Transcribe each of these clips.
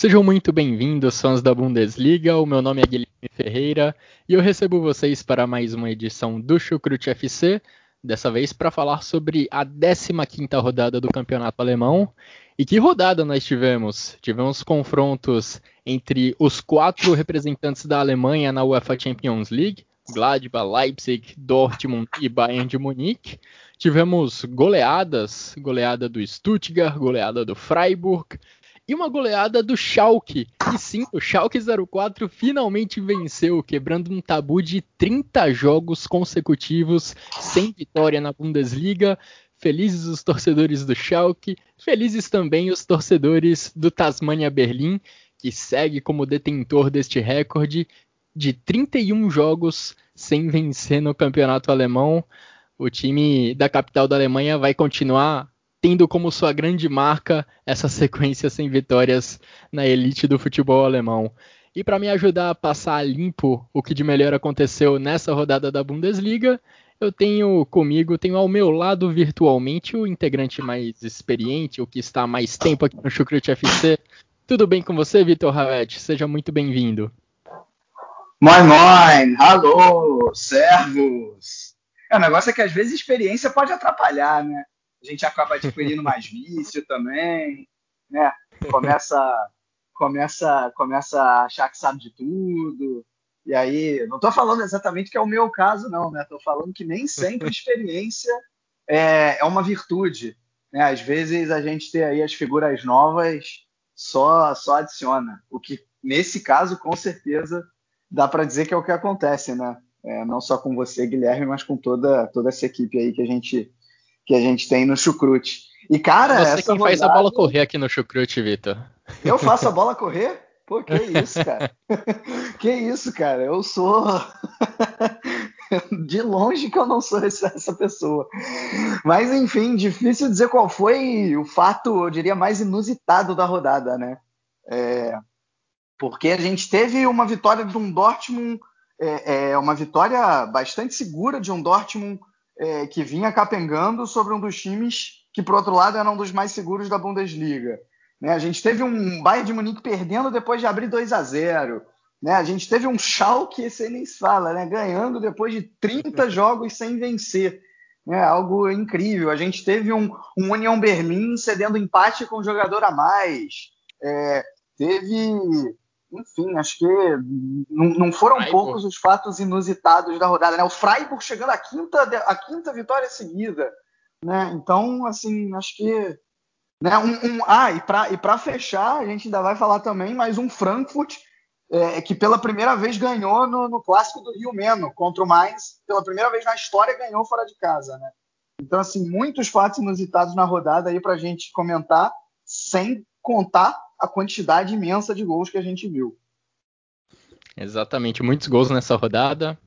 Sejam muito bem-vindos, fãs da Bundesliga. O meu nome é Guilherme Ferreira e eu recebo vocês para mais uma edição do Chucrute FC, dessa vez para falar sobre a 15ª rodada do Campeonato Alemão. E que rodada nós tivemos? Tivemos confrontos entre os quatro representantes da Alemanha na UEFA Champions League, Gladbach, Leipzig, Dortmund e Bayern de Munique. Tivemos goleadas, goleada do Stuttgart, goleada do Freiburg, e uma goleada do Schalke. E sim, o Schalke 04 finalmente venceu, quebrando um tabu de 30 jogos consecutivos sem vitória na Bundesliga. Felizes os torcedores do Schalke, felizes também os torcedores do Tasmania Berlim, que segue como detentor deste recorde de 31 jogos sem vencer no campeonato alemão. O time da capital da Alemanha vai continuar tendo como sua grande marca essa sequência sem vitórias na elite do futebol alemão. E para me ajudar a passar limpo o que de melhor aconteceu nessa rodada da Bundesliga, eu tenho comigo, tenho ao meu lado virtualmente o integrante mais experiente, o que está há mais tempo aqui no Chucrute FC. Tudo bem com você, Vitor Ravet? Seja muito bem-vindo. Moin, moin! Alô, servos! É, o negócio é que às vezes experiência pode atrapalhar, né? A gente acaba adquirindo mais vício também, né? Começa, começa, começa a achar que sabe de tudo. E aí, não estou falando exatamente que é o meu caso, não, né? Estou falando que nem sempre experiência é, é uma virtude. Né? Às vezes a gente ter aí as figuras novas só, só adiciona. O que, nesse caso, com certeza, dá para dizer que é o que acontece, né? É, não só com você, Guilherme, mas com toda, toda essa equipe aí que a gente que a gente tem no Chucrute. E, cara, Você essa quem rodada... faz a bola correr aqui no Chucrute, Vitor. Eu faço a bola correr? Pô, que isso, cara. que isso, cara. Eu sou. de longe que eu não sou essa pessoa. Mas, enfim, difícil dizer qual foi o fato, eu diria, mais inusitado da rodada, né? É... Porque a gente teve uma vitória de um Dortmund, é, é, uma vitória bastante segura de um Dortmund é, que vinha capengando sobre um dos times que, por outro lado, era um dos mais seguros da Bundesliga. Né? A gente teve um Bayern de Munique perdendo depois de abrir 2 a 0 né? A gente teve um Schalke, esse nem se fala, né? ganhando depois de 30 jogos sem vencer. Né? Algo incrível. A gente teve um, um União Berlim cedendo empate com um jogador a mais. É, teve enfim, acho que não, não foram Freiburg. poucos os fatos inusitados da rodada, né? O Freiburg chegando à quinta, à quinta vitória seguida, né? Então, assim, acho que né, um, um ah, e para e para fechar, a gente ainda vai falar também mais um Frankfurt é, que pela primeira vez ganhou no, no clássico do Rio Meno contra o Mainz, pela primeira vez na história ganhou fora de casa, né? Então, assim, muitos fatos inusitados na rodada aí para a gente comentar, sem contar a quantidade imensa de gols que a gente viu. Exatamente, muitos gols nessa rodada.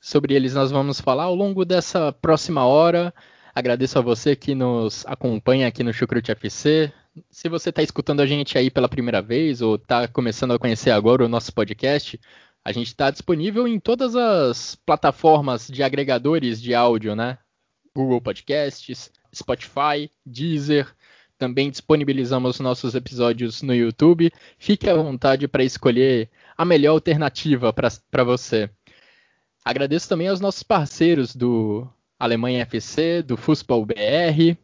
Sobre eles nós vamos falar ao longo dessa próxima hora. Agradeço a você que nos acompanha aqui no Chucrute FC. Se você está escutando a gente aí pela primeira vez ou está começando a conhecer agora o nosso podcast, a gente está disponível em todas as plataformas de agregadores de áudio, né? Google Podcasts, Spotify, Deezer, também disponibilizamos nossos episódios no YouTube. Fique à vontade para escolher a melhor alternativa para você. Agradeço também aos nossos parceiros do Alemanha FC, do Fußball BR,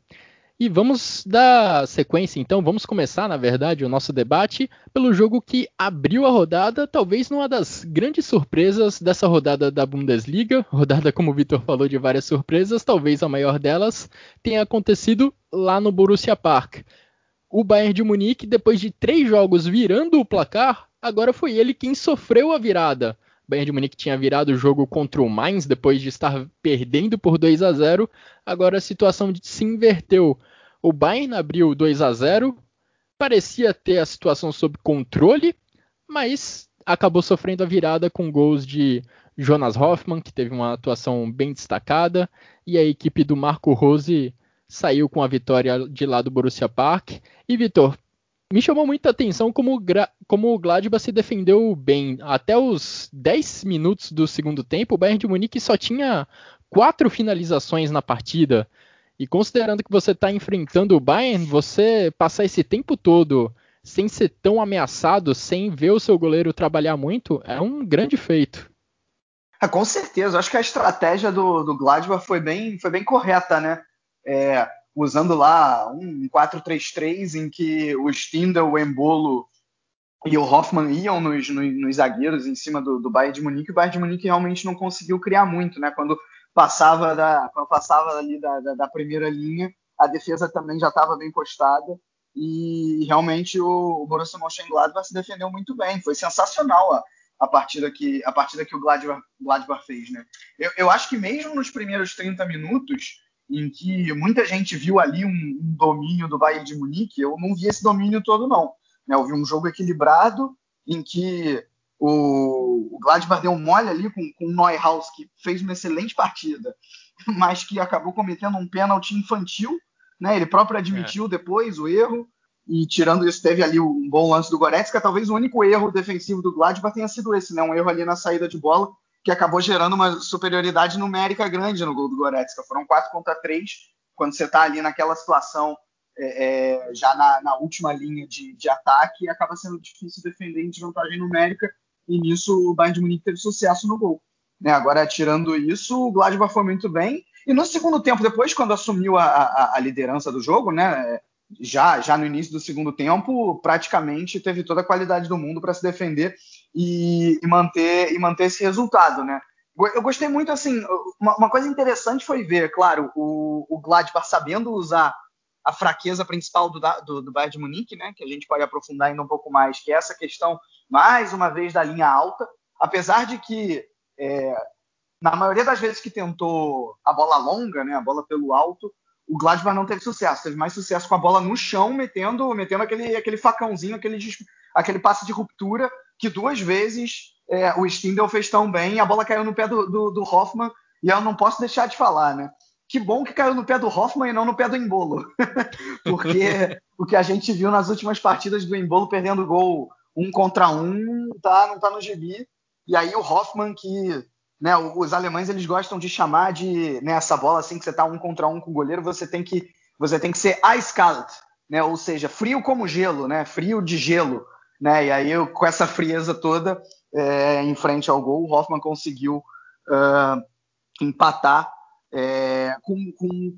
e vamos dar sequência, então, vamos começar, na verdade, o nosso debate pelo jogo que abriu a rodada, talvez uma das grandes surpresas dessa rodada da Bundesliga. Rodada, como o Vitor falou, de várias surpresas, talvez a maior delas tenha acontecido lá no Borussia Park. O Bayern de Munique, depois de três jogos virando o placar, agora foi ele quem sofreu a virada. Bayern de Munique tinha virado o jogo contra o Mainz depois de estar perdendo por 2 a 0. Agora a situação se inverteu. O Bayern abriu 2 a 0, parecia ter a situação sob controle, mas acabou sofrendo a virada com gols de Jonas Hoffmann, que teve uma atuação bem destacada, e a equipe do Marco Rose saiu com a vitória de lá do Borussia Park. E Vitor, me chamou muita atenção como, como o Gladbach se defendeu bem. Até os 10 minutos do segundo tempo, o Bayern de Munique só tinha quatro finalizações na partida. E considerando que você está enfrentando o Bayern, você passar esse tempo todo sem ser tão ameaçado, sem ver o seu goleiro trabalhar muito, é um grande feito. Ah, com certeza, acho que a estratégia do, do Gladbach foi bem, foi bem correta, né? É, usando lá um 4-3-3 em que o Stindl, o Embolo e o Hoffman iam nos, nos, nos zagueiros em cima do, do Bayern de Munique, o Bayern de Munique realmente não conseguiu criar muito, né? Quando passava da, quando passava ali da, da, da primeira linha, a defesa também já estava bem postada e realmente o, o Borussia Mönchengladbach se defendeu muito bem, foi sensacional a, a partida que a partida que o Gladbach, Gladbach fez, né? Eu, eu acho que mesmo nos primeiros 30 minutos em que muita gente viu ali um, um, domínio do Bayern de Munique, eu não vi esse domínio todo, não. Né, eu vi um jogo equilibrado, em que o, o Gladbach deu mole ali com, com o Neuhaus, que fez uma excelente partida, mas que acabou cometendo um pênalti infantil. Né, ele próprio admitiu é. depois o erro, e tirando isso, teve ali um bom lance do Goretzka. Talvez o único erro defensivo do Gladbach tenha sido esse, né, um erro ali na saída de bola, que acabou gerando uma superioridade numérica grande no gol do Goretzka. Foram 4 contra 3, quando você está ali naquela situação é, é, já na, na, última linha de, de, ataque, acaba sendo difícil defender em desvantagem numérica, e nisso o Bayern de Munique teve sucesso no gol. Né, agora, tirando isso, o Gladbach foi muito bem, e no segundo tempo, depois, quando assumiu a, a, a liderança do jogo, né, já, já no início do segundo tempo, praticamente teve toda a qualidade do mundo para se defender e, e, manter, e manter esse resultado, né? Eu gostei muito, assim, uma, uma coisa interessante foi ver, claro, o, o Gladbach sabendo usar a fraqueza principal do, do, do Bayern de Munique, né? Que a gente pode aprofundar ainda um pouco mais, que é essa questão, mais uma vez, da linha alta. Apesar de que, é, na maioria das vezes que tentou a bola longa, né? A bola pelo alto, o Gladbach não teve sucesso, teve mais sucesso com a bola no chão, metendo, metendo aquele, aquele facãozinho, aquele, aquele passe de ruptura, que duas vezes é, o Stindl fez tão bem, a bola caiu no pé do, do, do, Hoffman, e eu não posso deixar de falar, né? Que bom que caiu no pé do Hoffman e não no pé do Embolo, porque o que a gente viu nas últimas partidas do Embolo perdendo gol um contra um, tá, não tá no gibi, e aí o Hoffman que né, os alemães eles gostam de chamar de né, essa bola assim que você está um contra um com o goleiro, você tem que você tem que ser eiskalt, né, ou seja, frio como gelo, né, frio de gelo, né, e aí eu, com essa frieza toda é, em frente ao gol, o Hoffman conseguiu uh, empatar é, com, com,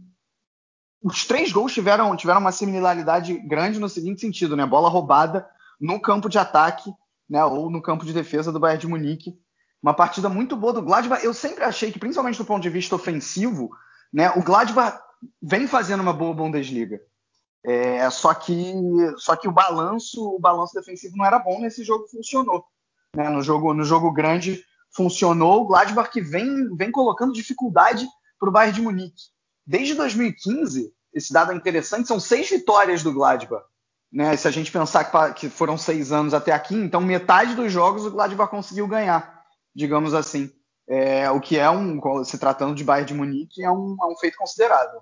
os três gols tiveram tiveram uma similaridade grande no seguinte sentido, né, bola roubada no campo de ataque, né, ou no campo de defesa do Bayern de Munique. Uma partida muito boa do Gladbach. Eu sempre achei que, principalmente do ponto de vista ofensivo, né, o Gladbach vem fazendo uma boa Bundesliga. É, só que só que o balanço o balanço defensivo não era bom nesse jogo funcionou né? no jogo no jogo grande funcionou o Gladbach que vem vem colocando dificuldade para o Bayern de Munique desde 2015 esse dado é interessante são seis vitórias do Gladbach né se a gente pensar que, foram seis anos até aqui então metade dos jogos o Gladbach conseguiu ganhar digamos assim. É, o que é um, se tratando de Bayern de Munique, é um, é um feito considerável.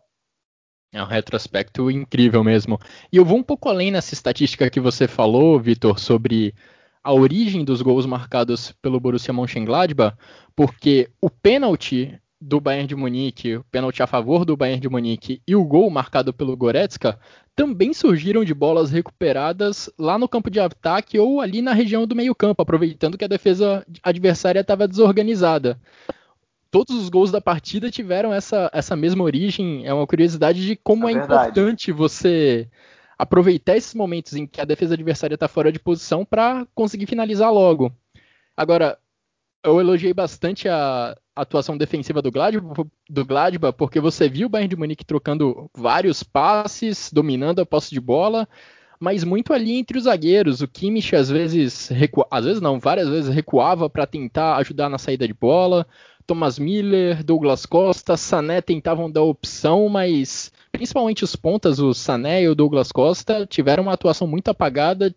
É um retrospecto incrível mesmo. E eu vou um pouco além nessa estatística que você falou, Vitor, sobre a origem dos gols marcados pelo Borussia Mönchengladbach, porque o pênalti do Bayern de Munique, o pênalti a favor do Bayern de Munique e o gol marcado pelo Goretzka também surgiram de bolas recuperadas lá no campo de ataque ou ali na região do meio-campo, aproveitando que a defesa adversária estava desorganizada. Todos os gols da partida tiveram essa, essa mesma origem. É uma curiosidade de como é, é importante você aproveitar esses momentos em que a defesa adversária está fora de posição para conseguir finalizar logo. Agora, eu elogiei bastante a atuação defensiva do Gladbach, do Gladbach, porque você viu o Bayern de Munique trocando vários passes, dominando a posse de bola, mas muito ali entre os zagueiros. O Kimmich às vezes recua... às vezes não, várias vezes recuava para tentar ajudar na saída de bola. Thomas Miller, Douglas Costa, Sané tentavam dar opção, mas principalmente os pontas, o Sané e o Douglas Costa, tiveram uma atuação muito apagada,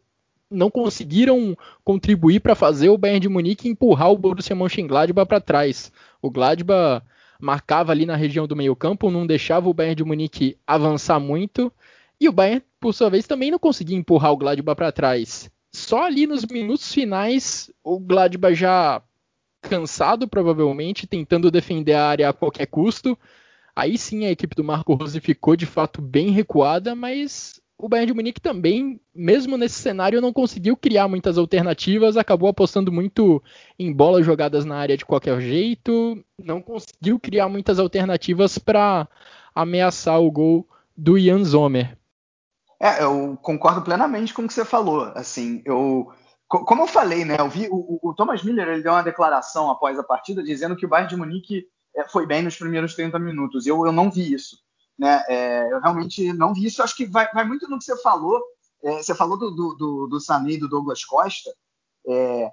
não conseguiram contribuir para fazer o Bayern de Munique empurrar o Borussia Mönchengladbach para trás. O Gladbach marcava ali na região do meio-campo, não deixava o Bayern de Munique avançar muito, e o Bayern, por sua vez, também não conseguia empurrar o Gladbach para trás. Só ali nos minutos finais, o Gladbach já cansado, provavelmente, tentando defender a área a qualquer custo. Aí sim a equipe do Marco Rose ficou de fato bem recuada, mas o Bayern de Munique também, mesmo nesse cenário, não conseguiu criar muitas alternativas, acabou apostando muito em bolas jogadas na área de qualquer jeito, não conseguiu criar muitas alternativas para ameaçar o gol do Jan Sommer. É, eu concordo plenamente com o que você falou. Assim, eu, como eu falei, né, eu vi o, o, Thomas Miller ele deu uma declaração após a partida dizendo que o Bayern de Munique é, foi bem nos primeiros 30 minutos. Eu, eu não vi isso, né? É, eu realmente não vi isso. Acho que vai, vai muito no que você falou. É, você falou do, do, do, do Sané e do Douglas Costa. É,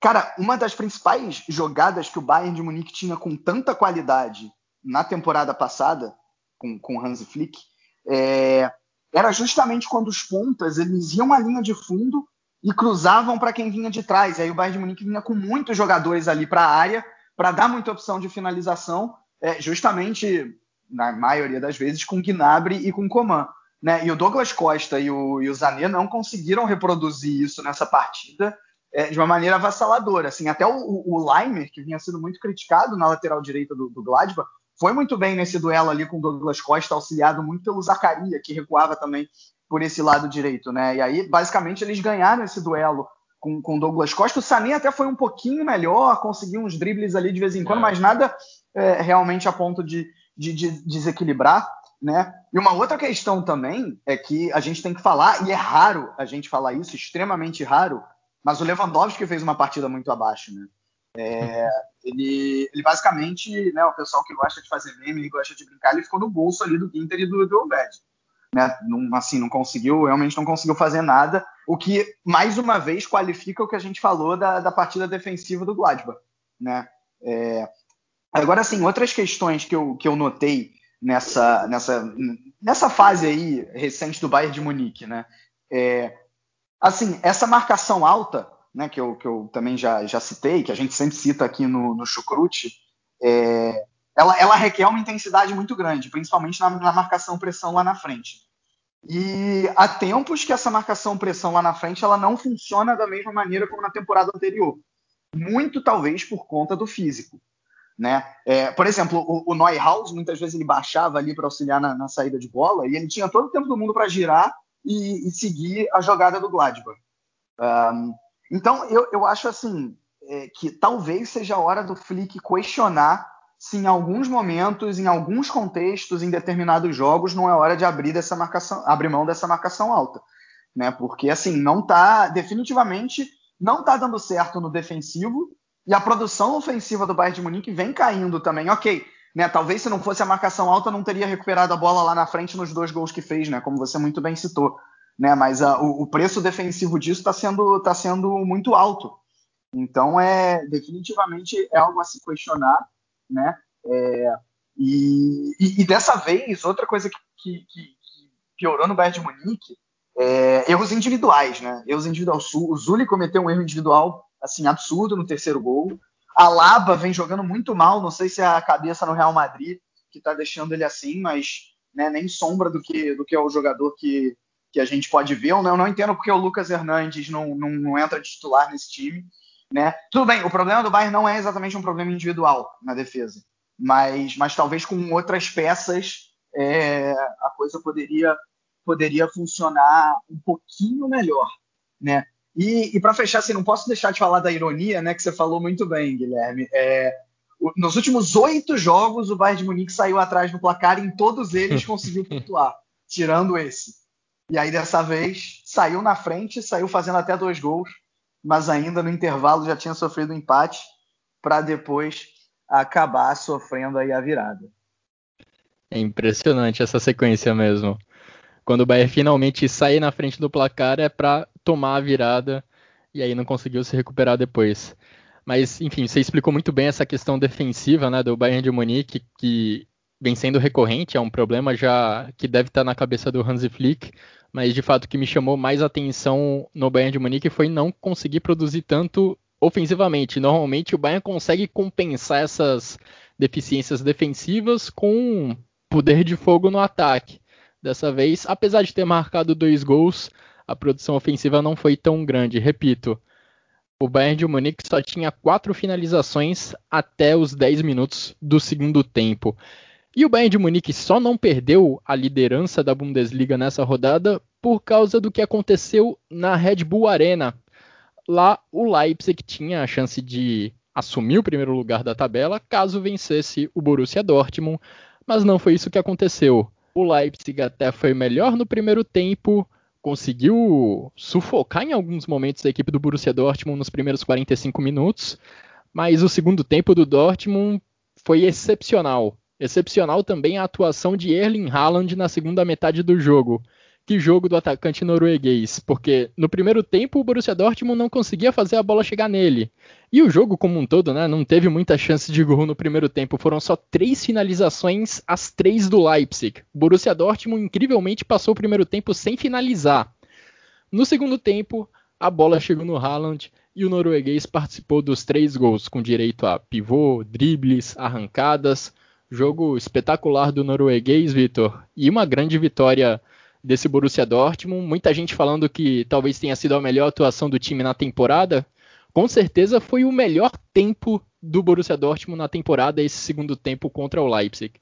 cara, uma das principais jogadas que o Bayern de Munique tinha com tanta qualidade na temporada passada com, com Hansi Flick é, era justamente quando os pontas eles iam à linha de fundo e cruzavam para quem vinha de trás. Aí o Bayern de Munique vinha com muitos jogadores ali para a área para dar muita opção de finalização, é, justamente na maioria das vezes com Gnabry e com Coman. Né? E o Douglas Costa e o, e o não conseguiram reproduzir isso nessa partida é, de uma maneira avassaladora. Assim, até o, o Leimer, que vinha sendo muito criticado na lateral direita do, do Gladbach, foi muito bem nesse duelo ali com o Douglas Costa, auxiliado muito pelo Zacaria, que recuava também por esse lado direito, né? E aí, basicamente, eles ganharam esse duelo com o Douglas Costa. O Sané até foi um pouquinho melhor, conseguiu uns dribles ali de vez em quando, é. mas nada é, realmente a ponto de, de, de, desequilibrar, né? E uma outra questão também é que a gente tem que falar, e é raro a gente falar isso, extremamente raro, mas o Lewandowski fez uma partida muito abaixo, né? É, ele, ele basicamente, né, o pessoal que gosta de fazer meme, ele gosta de brincar, ele ficou no bolso ali do Ginter e do, do Obed. Né? Não, assim, não conseguiu, realmente não conseguiu fazer nada, o que, mais uma vez, qualifica o que a gente falou da, da partida defensiva do Gladbach. Né? É, agora, assim, outras questões que eu, que eu notei nessa, nessa, nessa fase aí recente do Bayern de Munique, né? É, assim, essa marcação alta né, que, eu, que eu também já, já citei, que a gente sempre cita aqui no, no Chucrute, é, ela, ela requer uma intensidade muito grande, principalmente na, na marcação-pressão lá na frente. E há tempos que essa marcação-pressão lá na frente ela não funciona da mesma maneira como na temporada anterior. Muito talvez por conta do físico. Né? É, por exemplo, o, o Neuhaus, muitas vezes ele baixava ali para auxiliar na, na, saída de bola e ele tinha todo o tempo do mundo para girar e, e, seguir a jogada do Gladbach. Um, então, eu, eu acho assim é, que talvez seja a hora do Flick questionar se em alguns momentos, em alguns contextos, em determinados jogos, não é hora de abrir dessa marcação, abrir mão dessa marcação alta, né? Porque assim não está definitivamente não está dando certo no defensivo e a produção ofensiva do Bayern de Munique vem caindo também. Ok, né? Talvez se não fosse a marcação alta não teria recuperado a bola lá na frente nos dois gols que fez, né? Como você muito bem citou né? Mas a, o, o, preço defensivo disso está sendo, tá sendo muito alto. Então é definitivamente é algo a se questionar, né? É, e, e, e, dessa vez outra coisa que, que, que piorou no Bayern de Munique é erros individuais, né? Erros individuais. O Zuli cometeu um erro individual assim absurdo no terceiro gol. A Laba vem jogando muito mal. Não sei se é a cabeça no Real Madrid que está deixando ele assim, mas né, nem sombra do que do que é o jogador que que a gente pode ver. Eu não, eu não entendo porque o Lucas Hernandes não, não, não, entra de titular nesse time. Né? Tudo bem, o problema do Bayern não é exatamente um problema individual na defesa, mas, mas talvez com outras peças é, a coisa poderia, poderia funcionar um pouquinho melhor. Né? E, e para fechar, assim, não posso deixar de falar da ironia, né, que você falou muito bem, Guilherme. É, nos últimos oito jogos, o Bayern de Munique saiu atrás no placar e em todos eles conseguiu pontuar, tirando esse. E aí dessa vez saiu na frente, saiu fazendo até dois gols, mas ainda no intervalo já tinha sofrido um empate para depois acabar sofrendo aí a virada. É impressionante essa sequência mesmo. quando o Bayern finalmente sair na frente do placar é para tomar a virada e aí não conseguiu se recuperar depois. Mas, enfim, você explicou muito bem essa questão defensiva né, do Bayern de Munique, que vem sendo recorrente, é um problema já que deve estar na cabeça do Hansi Flick, mas de fato o que me chamou mais atenção no Bayern de Munique foi não conseguir produzir tanto ofensivamente. Normalmente o Bayern consegue compensar essas deficiências defensivas com poder de fogo no ataque. Dessa vez, apesar de ter marcado dois gols, a produção ofensiva não foi tão grande. Repito, o Bayern de Munique só tinha quatro finalizações até os 10 minutos do segundo tempo. E o Bayern de Munique só não perdeu a liderança da Bundesliga nessa rodada por causa do que aconteceu na Red Bull Arena. Lá o Leipzig tinha a chance de assumir o primeiro lugar da tabela caso vencesse o Borussia Dortmund, mas não foi isso que aconteceu. O Leipzig até foi melhor no primeiro tempo, conseguiu sufocar em alguns momentos a equipe do Borussia Dortmund nos primeiros 45 minutos, mas o segundo tempo do Dortmund foi excepcional. Excepcional também a atuação de Erling Haaland na segunda metade do jogo. Que jogo do atacante norueguês, porque no primeiro tempo o Borussia Dortmund não conseguia fazer a bola chegar nele. E o jogo como um todo, né, não teve muita chance de gol no primeiro tempo, foram só três finalizações, as três do Leipzig. O Borussia Dortmund incrivelmente passou o primeiro tempo sem finalizar. No segundo tempo, a bola chegou no Haaland e o norueguês participou dos três gols, com direito a pivô, dribles, arrancadas. Jogo espetacular do norueguês, Vitor. E uma grande vitória desse Borussia Dortmund. Muita gente falando que talvez tenha sido a melhor atuação do time na temporada. Com certeza foi o melhor tempo do Borussia Dortmund na temporada, esse segundo tempo contra o Leipzig.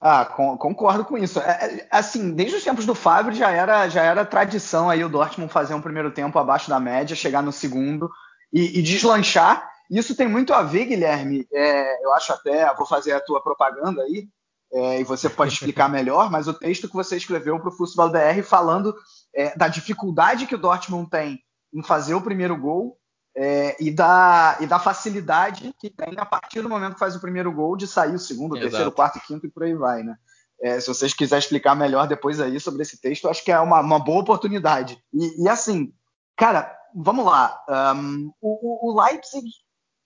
Ah, com, concordo com isso. É, é assim, desde os tempos do Fábio já era, já era tradição aí o Dortmund fazer um primeiro tempo abaixo da média, chegar no segundo e, e deslanchar. Isso tem muito a ver, Guilherme. É, eu acho até, vou fazer a tua propaganda aí, é, e você pode explicar melhor, mas o texto que você escreveu para o Futebol BR falando é, da dificuldade que o Dortmund tem em fazer o primeiro gol é, e, da, e da facilidade que tem a partir do momento que faz o primeiro gol de sair o segundo, o terceiro, quarto, quinto e por aí vai, né? É, se vocês quiserem explicar melhor depois aí sobre esse texto, acho que é uma, uma boa oportunidade. E, e, assim, cara, vamos lá. Um, o, o Leipzig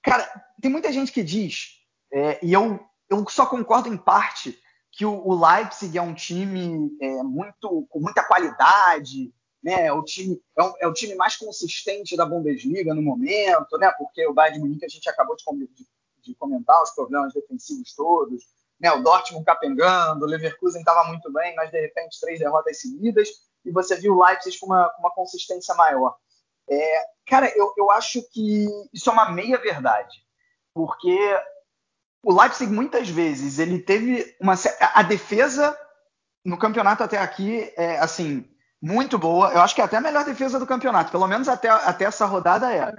Cara, tem muita gente que diz, é, e eu, eu só concordo em parte, que o, o Leipzig é um time é, muito com muita qualidade, né? É o time é o, é o, time mais consistente da Bundesliga no momento, né? Porque o Bayern de Munique a gente acabou de, de, de comentar os problemas defensivos todos, né? O Dortmund capengando, o Leverkusen estava muito bem, mas de repente três derrotas seguidas e você viu o Leipzig com uma, com uma consistência maior. É, cara, eu, eu acho que isso é uma meia verdade, porque o Leipzig muitas vezes ele teve uma a defesa no campeonato até aqui é assim muito boa. Eu acho que é até a melhor defesa do campeonato, pelo menos até, até essa rodada é.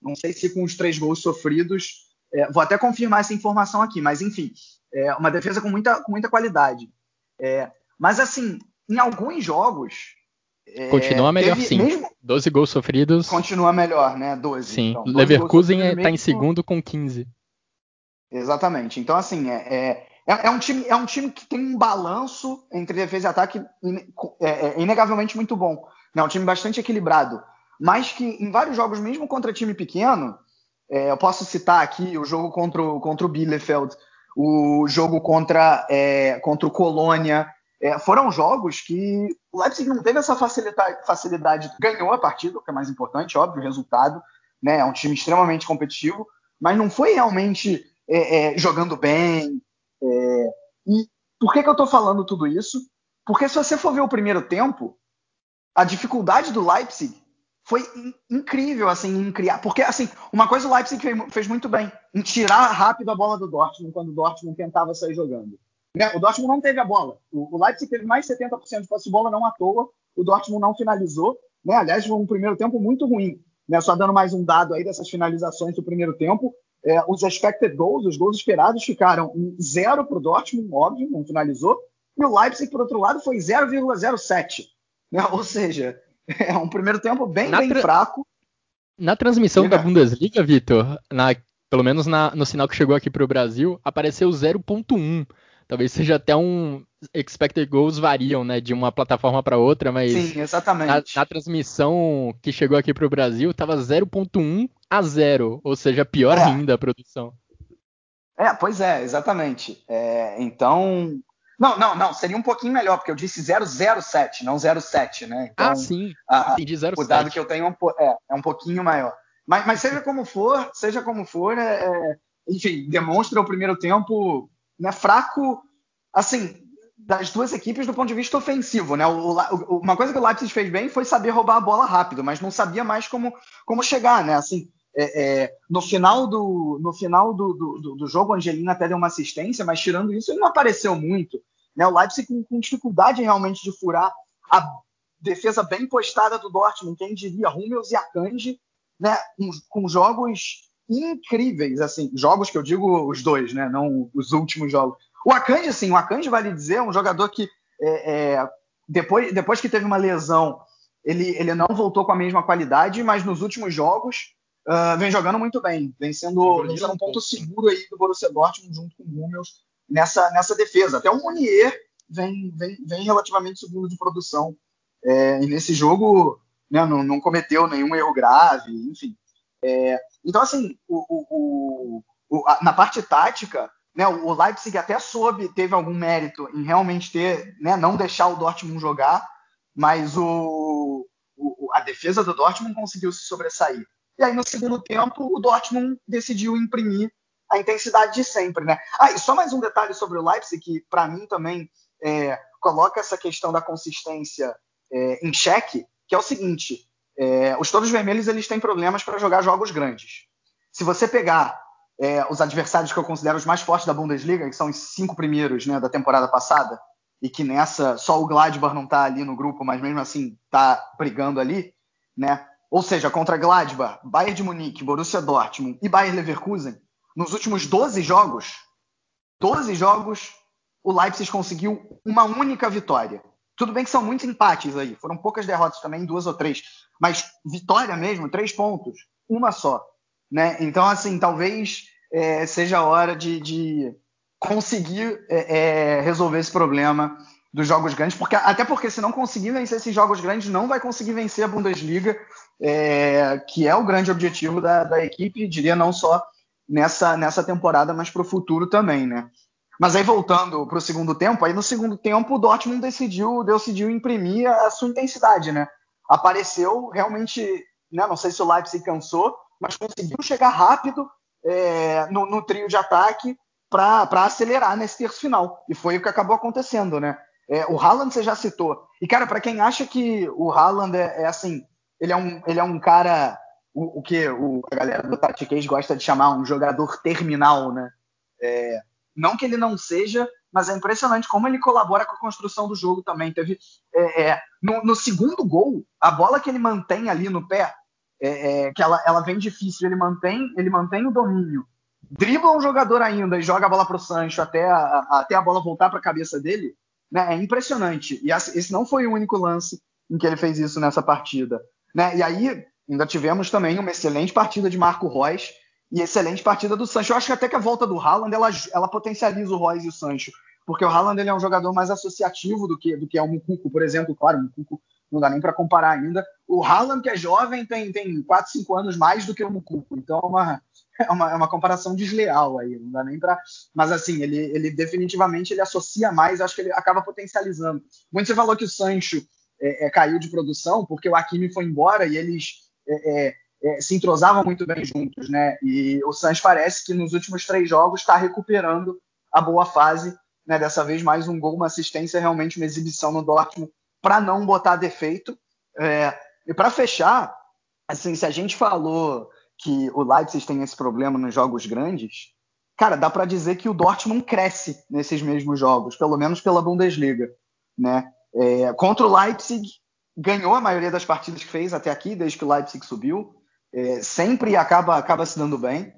Não sei se com os três gols sofridos, é, vou até confirmar essa informação aqui, mas enfim, é uma defesa com muita, com muita qualidade. É, mas assim, em alguns jogos é, continua melhor teve, sim. Mesmo... 12 gols sofridos. Continua melhor, né? 12. Sim. Então, 12 Leverkusen está em segundo com 15. Exatamente. Então, assim, é, é, é, um time, é um time que tem um balanço entre defesa e ataque é, é, inegavelmente muito bom. É um time bastante equilibrado. Mas que em vários jogos, mesmo contra time pequeno, é, eu posso citar aqui o jogo contra o, contra o Bielefeld, o jogo contra, é, contra o Colônia, é, foram jogos que o Leipzig não teve essa facilidade, facilidade, ganhou a partida, o que é mais importante, óbvio, o resultado, né? É um time extremamente competitivo, mas não foi realmente é, é, jogando bem. É, e por que, que eu estou falando tudo isso? Porque se você for ver o primeiro tempo, a dificuldade do Leipzig foi in, incrível, assim, em criar. Porque, assim, uma coisa o Leipzig fez, fez muito bem, em tirar rápido a bola do Dortmund quando o Dortmund tentava sair jogando. Né? O Dortmund não teve a bola. O, o Leipzig teve mais 70% de posse de bola, não à toa. O Dortmund não finalizou. Né? Aliás, foi um primeiro tempo muito ruim. Né? Só dando mais um dado aí dessas finalizações do primeiro tempo. É, os expected goals, os gols esperados, ficaram em zero para o Dortmund, óbvio, não finalizou. E o Leipzig, por outro lado, foi 0,07. Né? Ou seja, é um primeiro tempo bem, bem fraco. Na transmissão da Bundesliga, Vitor, pelo menos na, no sinal que chegou aqui para o Brasil, apareceu 0,1 talvez seja até um expected goals variam, né, de uma plataforma para outra, mas Sim, exatamente. Na, na, transmissão que chegou aqui para o Brasil tava 0.1 a 0, ou seja, pior é. ainda a produção. É, pois é, exatamente. É, então, não, não, não, seria um pouquinho melhor, porque eu disse 007, não 07, né? Então, ah, sim, a, entendi 07. O dado que eu tenho é um, é, é um pouquinho maior. Mas, mas, seja como for, seja como for, é, é, enfim, demonstra o primeiro tempo né, fraco, assim, das duas equipes do ponto de vista ofensivo, né? O, o, uma coisa que o Leipzig fez bem foi saber roubar a bola rápido, mas não sabia mais como, como chegar, né? Assim, é, é, no final, do, no final do, do, do jogo, o Angelino até deu uma assistência, mas tirando isso, ele não apareceu muito. Né? O Leipzig com, com dificuldade realmente de furar a defesa bem postada do Dortmund, quem diria, Hummels e Akanji, né? com, com jogos incríveis, assim, jogos que eu digo os dois, né? Não os últimos jogos. O Akanji, assim, o Akanji, vale dizer, é um jogador que é, é, depois, depois que teve uma lesão, ele, ele não voltou com a mesma qualidade, mas nos últimos jogos uh, vem jogando muito bem, vem sendo, vem sendo um ponto seguro aí do Borussia Dortmund junto com o Hummels nessa, nessa defesa. Até o Munier vem, vem, vem relativamente seguro de produção. É, e nesse jogo né, não, não, cometeu nenhum erro grave, enfim. É, então, assim, o, o, o, na parte tática, né, o Leipzig até soube, teve algum mérito em realmente ter, né, não deixar o Dortmund jogar, mas o, a defesa do Dortmund conseguiu se sobressair. E aí, no segundo tempo, o Dortmund decidiu imprimir a intensidade de sempre, né? Ah, e só mais um detalhe sobre o Leipzig, que para mim também é, coloca essa questão da consistência é, em xeque, que é o seguinte: é, os todos vermelhos eles têm problemas para jogar jogos grandes. Se você pegar é, os adversários que eu considero os mais fortes da Bundesliga, que são os cinco primeiros né, da temporada passada, e que nessa só o Gladbach não está ali no grupo, mas mesmo assim está brigando ali, né? Ou seja, contra Gladbach, Bayern de Munique, Borussia Dortmund e Bayern Leverkusen, nos últimos 12 jogos, 12 jogos, o Leipzig conseguiu uma única vitória. Tudo bem que são muitos empates aí, foram poucas derrotas também, duas ou três, mas vitória mesmo, três pontos, uma só. Né? Então, assim, talvez é, seja a hora de, de conseguir é, é, resolver esse problema dos jogos grandes, porque até porque se não conseguir vencer esses jogos grandes, não vai conseguir vencer a Bundesliga é, que é o grande objetivo da, da, equipe, diria não só nessa, nessa temporada, mas para o futuro também, né? Mas aí voltando para o segundo tempo, aí no segundo tempo o Dortmund decidiu, decidiu imprimir a sua intensidade, né? Apareceu realmente, né, não sei se o Leipzig cansou, mas conseguiu chegar rápido é, no, no, trio de ataque para acelerar nesse terço final. E foi o que acabou acontecendo, né? É, o Haaland você já citou. E, cara, para quem acha que o Haaland é, é assim, ele é um, ele é um cara, o, o que o, a galera do Tactiquês gosta de chamar um jogador terminal, né? É, não que ele não seja, mas é impressionante como ele colabora com a construção do jogo também. Teve é, é, no, no, segundo gol, a bola que ele mantém ali no pé, é, é, que ela, ela vem difícil, ele mantém, ele mantém o domínio, dribla um jogador ainda e joga a bola para o Sancho até a, até a bola voltar para a cabeça dele. Né? É impressionante. E esse não foi o único lance em que ele fez isso nessa partida. Né? E aí ainda tivemos também uma excelente partida de Marco Reus e excelente partida do Sancho. Eu acho que até que a volta do Haaland ela, ela potencializa o Reus e o Sancho, porque o Haaland ele é um jogador mais associativo do que, do que é o Mucuco, por exemplo. Claro, o Mucuco não dá nem para comparar ainda. O Haaland, que é jovem, tem, tem 4, 5 anos mais do que o Mucuco. Então é uma, é uma, é uma comparação desleal aí, não dá nem para. Mas assim, ele, ele definitivamente ele associa mais, acho que ele acaba potencializando. Muito você falou que o Sancho é, é, caiu de produção porque o Hakimi foi embora e eles é, é, é, se entrosavam muito bem juntos, né? E o Santos parece que nos últimos três jogos está recuperando a boa fase, né? Dessa vez mais um gol, uma assistência, realmente uma exibição no Dortmund para não botar defeito. e para fechar, assim, se a gente falou que o Leipzig tem esse problema nos jogos grandes, cara, dá para dizer que o Dortmund cresce nesses mesmos jogos, pelo menos pela Bundesliga, né? É, contra o Leipzig, ganhou a maioria das partidas que fez até aqui, desde que o Leipzig subiu. É, sempre acaba, acaba se dando bem.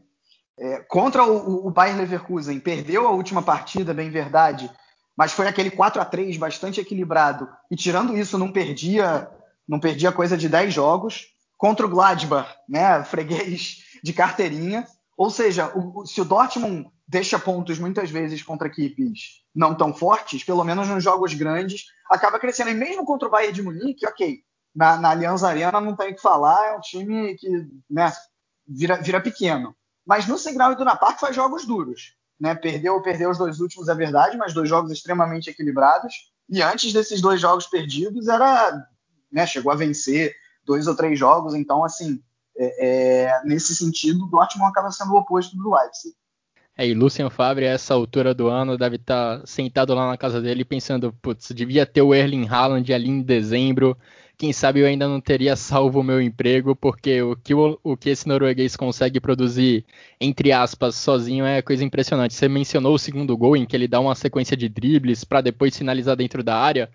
É, contra o, o Bayern Leverkusen, perdeu a última partida, bem verdade, mas foi aquele 4 a 3 bastante equilibrado. E tirando isso, não perdia, não perdia coisa de 10 jogos. Contra o Gladbach, né, freguês de carteirinha. Ou seja, o, se o Dortmund deixa pontos muitas vezes contra equipes não tão fortes, pelo menos nos jogos grandes, acaba crescendo. E mesmo contra o Bayern de Munique, ok, na, na Allianz Arena não tem o que falar, é um time que né, vira, vira pequeno. Mas no Signal Iduna Park faz jogos duros. Né? Perdeu, perdeu os dois últimos, é verdade, mas dois jogos extremamente equilibrados. E antes desses dois jogos perdidos, era né, chegou a vencer dois ou três jogos. Então, assim, é, é, nesse sentido, o Dortmund acaba sendo o oposto do Leipzig. É, e Lucian Favre, a essa altura do ano, deve estar tá sentado lá na casa dele pensando, putz, devia ter o Erling Haaland ali em dezembro, quem sabe eu ainda não teria salvo o meu emprego, porque o que, o, o que esse norueguês consegue produzir, entre aspas, sozinho é coisa impressionante. Você mencionou o segundo gol, em que ele dá uma sequência de dribles para depois finalizar dentro da área.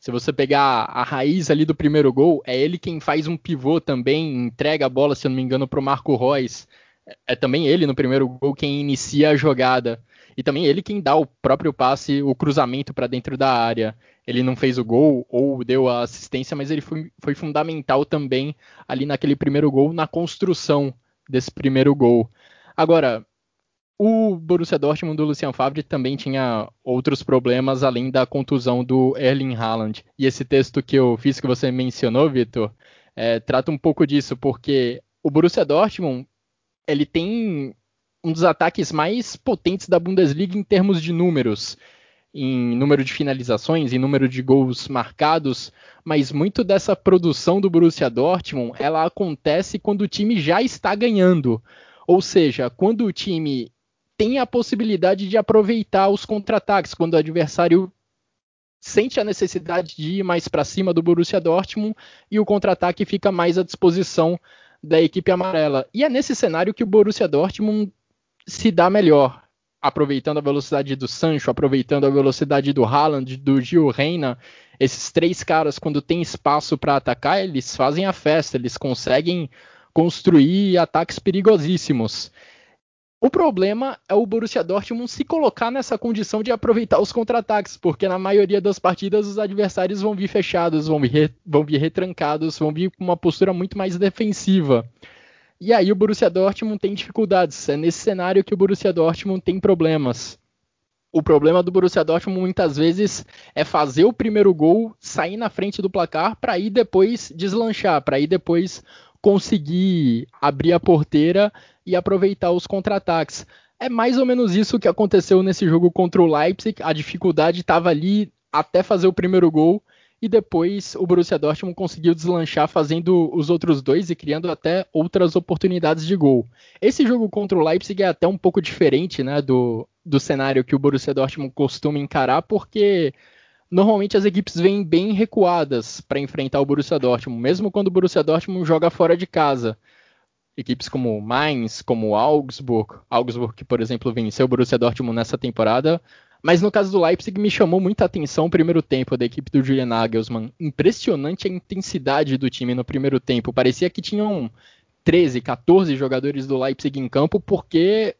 Se você pegar a raiz ali do primeiro gol, é ele quem faz um pivô também, entrega a bola, se eu não me engano, para o Marco Reus é também ele no primeiro gol quem inicia a jogada. E também ele quem dá o próprio passe, o cruzamento para dentro da área. Ele não fez o gol ou deu a assistência, mas ele foi, foi fundamental também ali naquele primeiro gol, na construção desse primeiro gol. Agora, o Borussia Dortmund do Lucian Favre também tinha outros problemas além da contusão do Erling Haaland. E esse texto que eu fiz que você mencionou, Vitor, é, trata um pouco disso, porque o Borussia Dortmund ele tem um dos ataques mais potentes da Bundesliga em termos de números, em número de finalizações, em número de gols marcados, mas muito dessa produção do Borussia Dortmund, ela acontece quando o time já está ganhando. Ou seja, quando o time tem a possibilidade de aproveitar os contra-ataques, quando o adversário sente a necessidade de ir mais para cima do Borussia Dortmund e o contra-ataque fica mais à disposição da equipe amarela. E é nesse cenário que o Borussia Dortmund se dá melhor, aproveitando a velocidade do Sancho, aproveitando a velocidade do Haaland, do Gil Reina. Esses três caras, quando tem espaço para atacar, eles fazem a festa, eles conseguem construir ataques perigosíssimos. O problema é o Borussia Dortmund se colocar nessa condição de aproveitar os contra-ataques, porque na maioria das partidas os adversários vão vir fechados, vão vir, vão vir retrancados, vão vir com uma postura muito mais defensiva. E aí o Borussia Dortmund tem dificuldades. É nesse cenário que o Borussia Dortmund tem problemas. O problema do Borussia Dortmund muitas vezes é fazer o primeiro gol, sair na frente do placar para ir depois deslanchar, para ir depois conseguir abrir a porteira e aproveitar os contra-ataques. É mais ou menos isso que aconteceu nesse jogo contra o Leipzig. A dificuldade estava ali até fazer o primeiro gol e depois o Borussia Dortmund conseguiu deslanchar fazendo os outros dois e criando até outras oportunidades de gol. Esse jogo contra o Leipzig é até um pouco diferente né, do, do cenário que o Borussia Dortmund costuma encarar, porque normalmente as equipes vêm bem recuadas para enfrentar o Borussia Dortmund, mesmo quando o Borussia Dortmund joga fora de casa equipes como Mainz, como Augsburg, Augsburg que, por exemplo, venceu o Borussia Dortmund nessa temporada, mas no caso do Leipzig me chamou muita atenção o primeiro tempo da equipe do Julian Nagelsmann. Impressionante a intensidade do time no primeiro tempo. Parecia que tinham 13, 14 jogadores do Leipzig em campo porque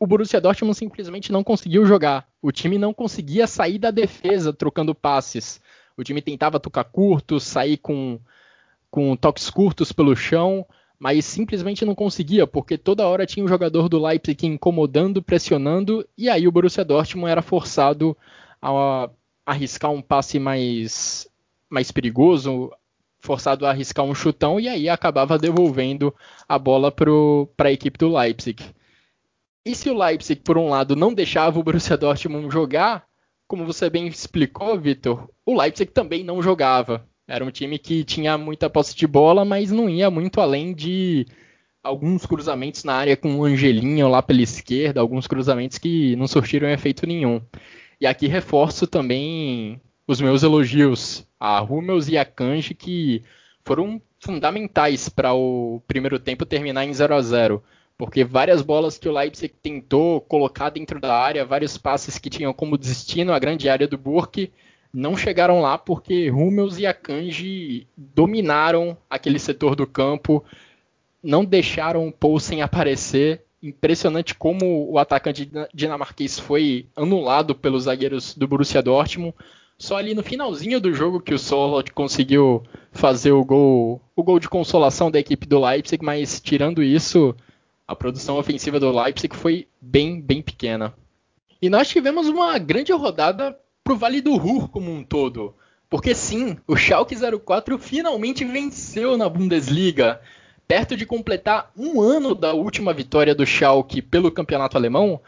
o Borussia Dortmund simplesmente não conseguiu jogar. O time não conseguia sair da defesa trocando passes. O time tentava tocar curtos, sair com, com toques curtos pelo chão mas simplesmente não conseguia, porque toda hora tinha um jogador do Leipzig incomodando, pressionando, e aí o Borussia Dortmund era forçado a arriscar um passe mais, mais perigoso, forçado a arriscar um chutão, e aí acabava devolvendo a bola para a equipe do Leipzig. E se o Leipzig, por um lado, não deixava o Borussia Dortmund jogar, como você bem explicou, Vitor, o Leipzig também não jogava. Era um time que tinha muita posse de bola, mas não ia muito além de alguns cruzamentos na área com o Angelinho lá pela esquerda, alguns cruzamentos que não surtiram efeito nenhum. E aqui reforço também os meus elogios a Hummels e a Kanji, que foram fundamentais para o primeiro tempo terminar em 0 a 0 porque várias bolas que o Leipzig tentou colocar dentro da área, vários passes que tinham como destino a grande área do Burke, não chegaram lá porque Hummels e Akanji dominaram aquele setor do campo, não deixaram o Poulsen aparecer. Impressionante como o atacante dinamarquês foi anulado pelos zagueiros do Borussia Dortmund. Só ali no finalzinho do jogo que o Solot conseguiu fazer o gol, o gol de consolação da equipe do Leipzig, mas tirando isso, A produção ofensiva do Leipzig foi bem, bem pequena. E nós tivemos uma grande rodada para o Vale do Ruhr como um todo. Porque sim, o Schalke 04 finalmente venceu na Bundesliga. Perto de completar um ano da última vitória do Schalke pelo campeonato alemão,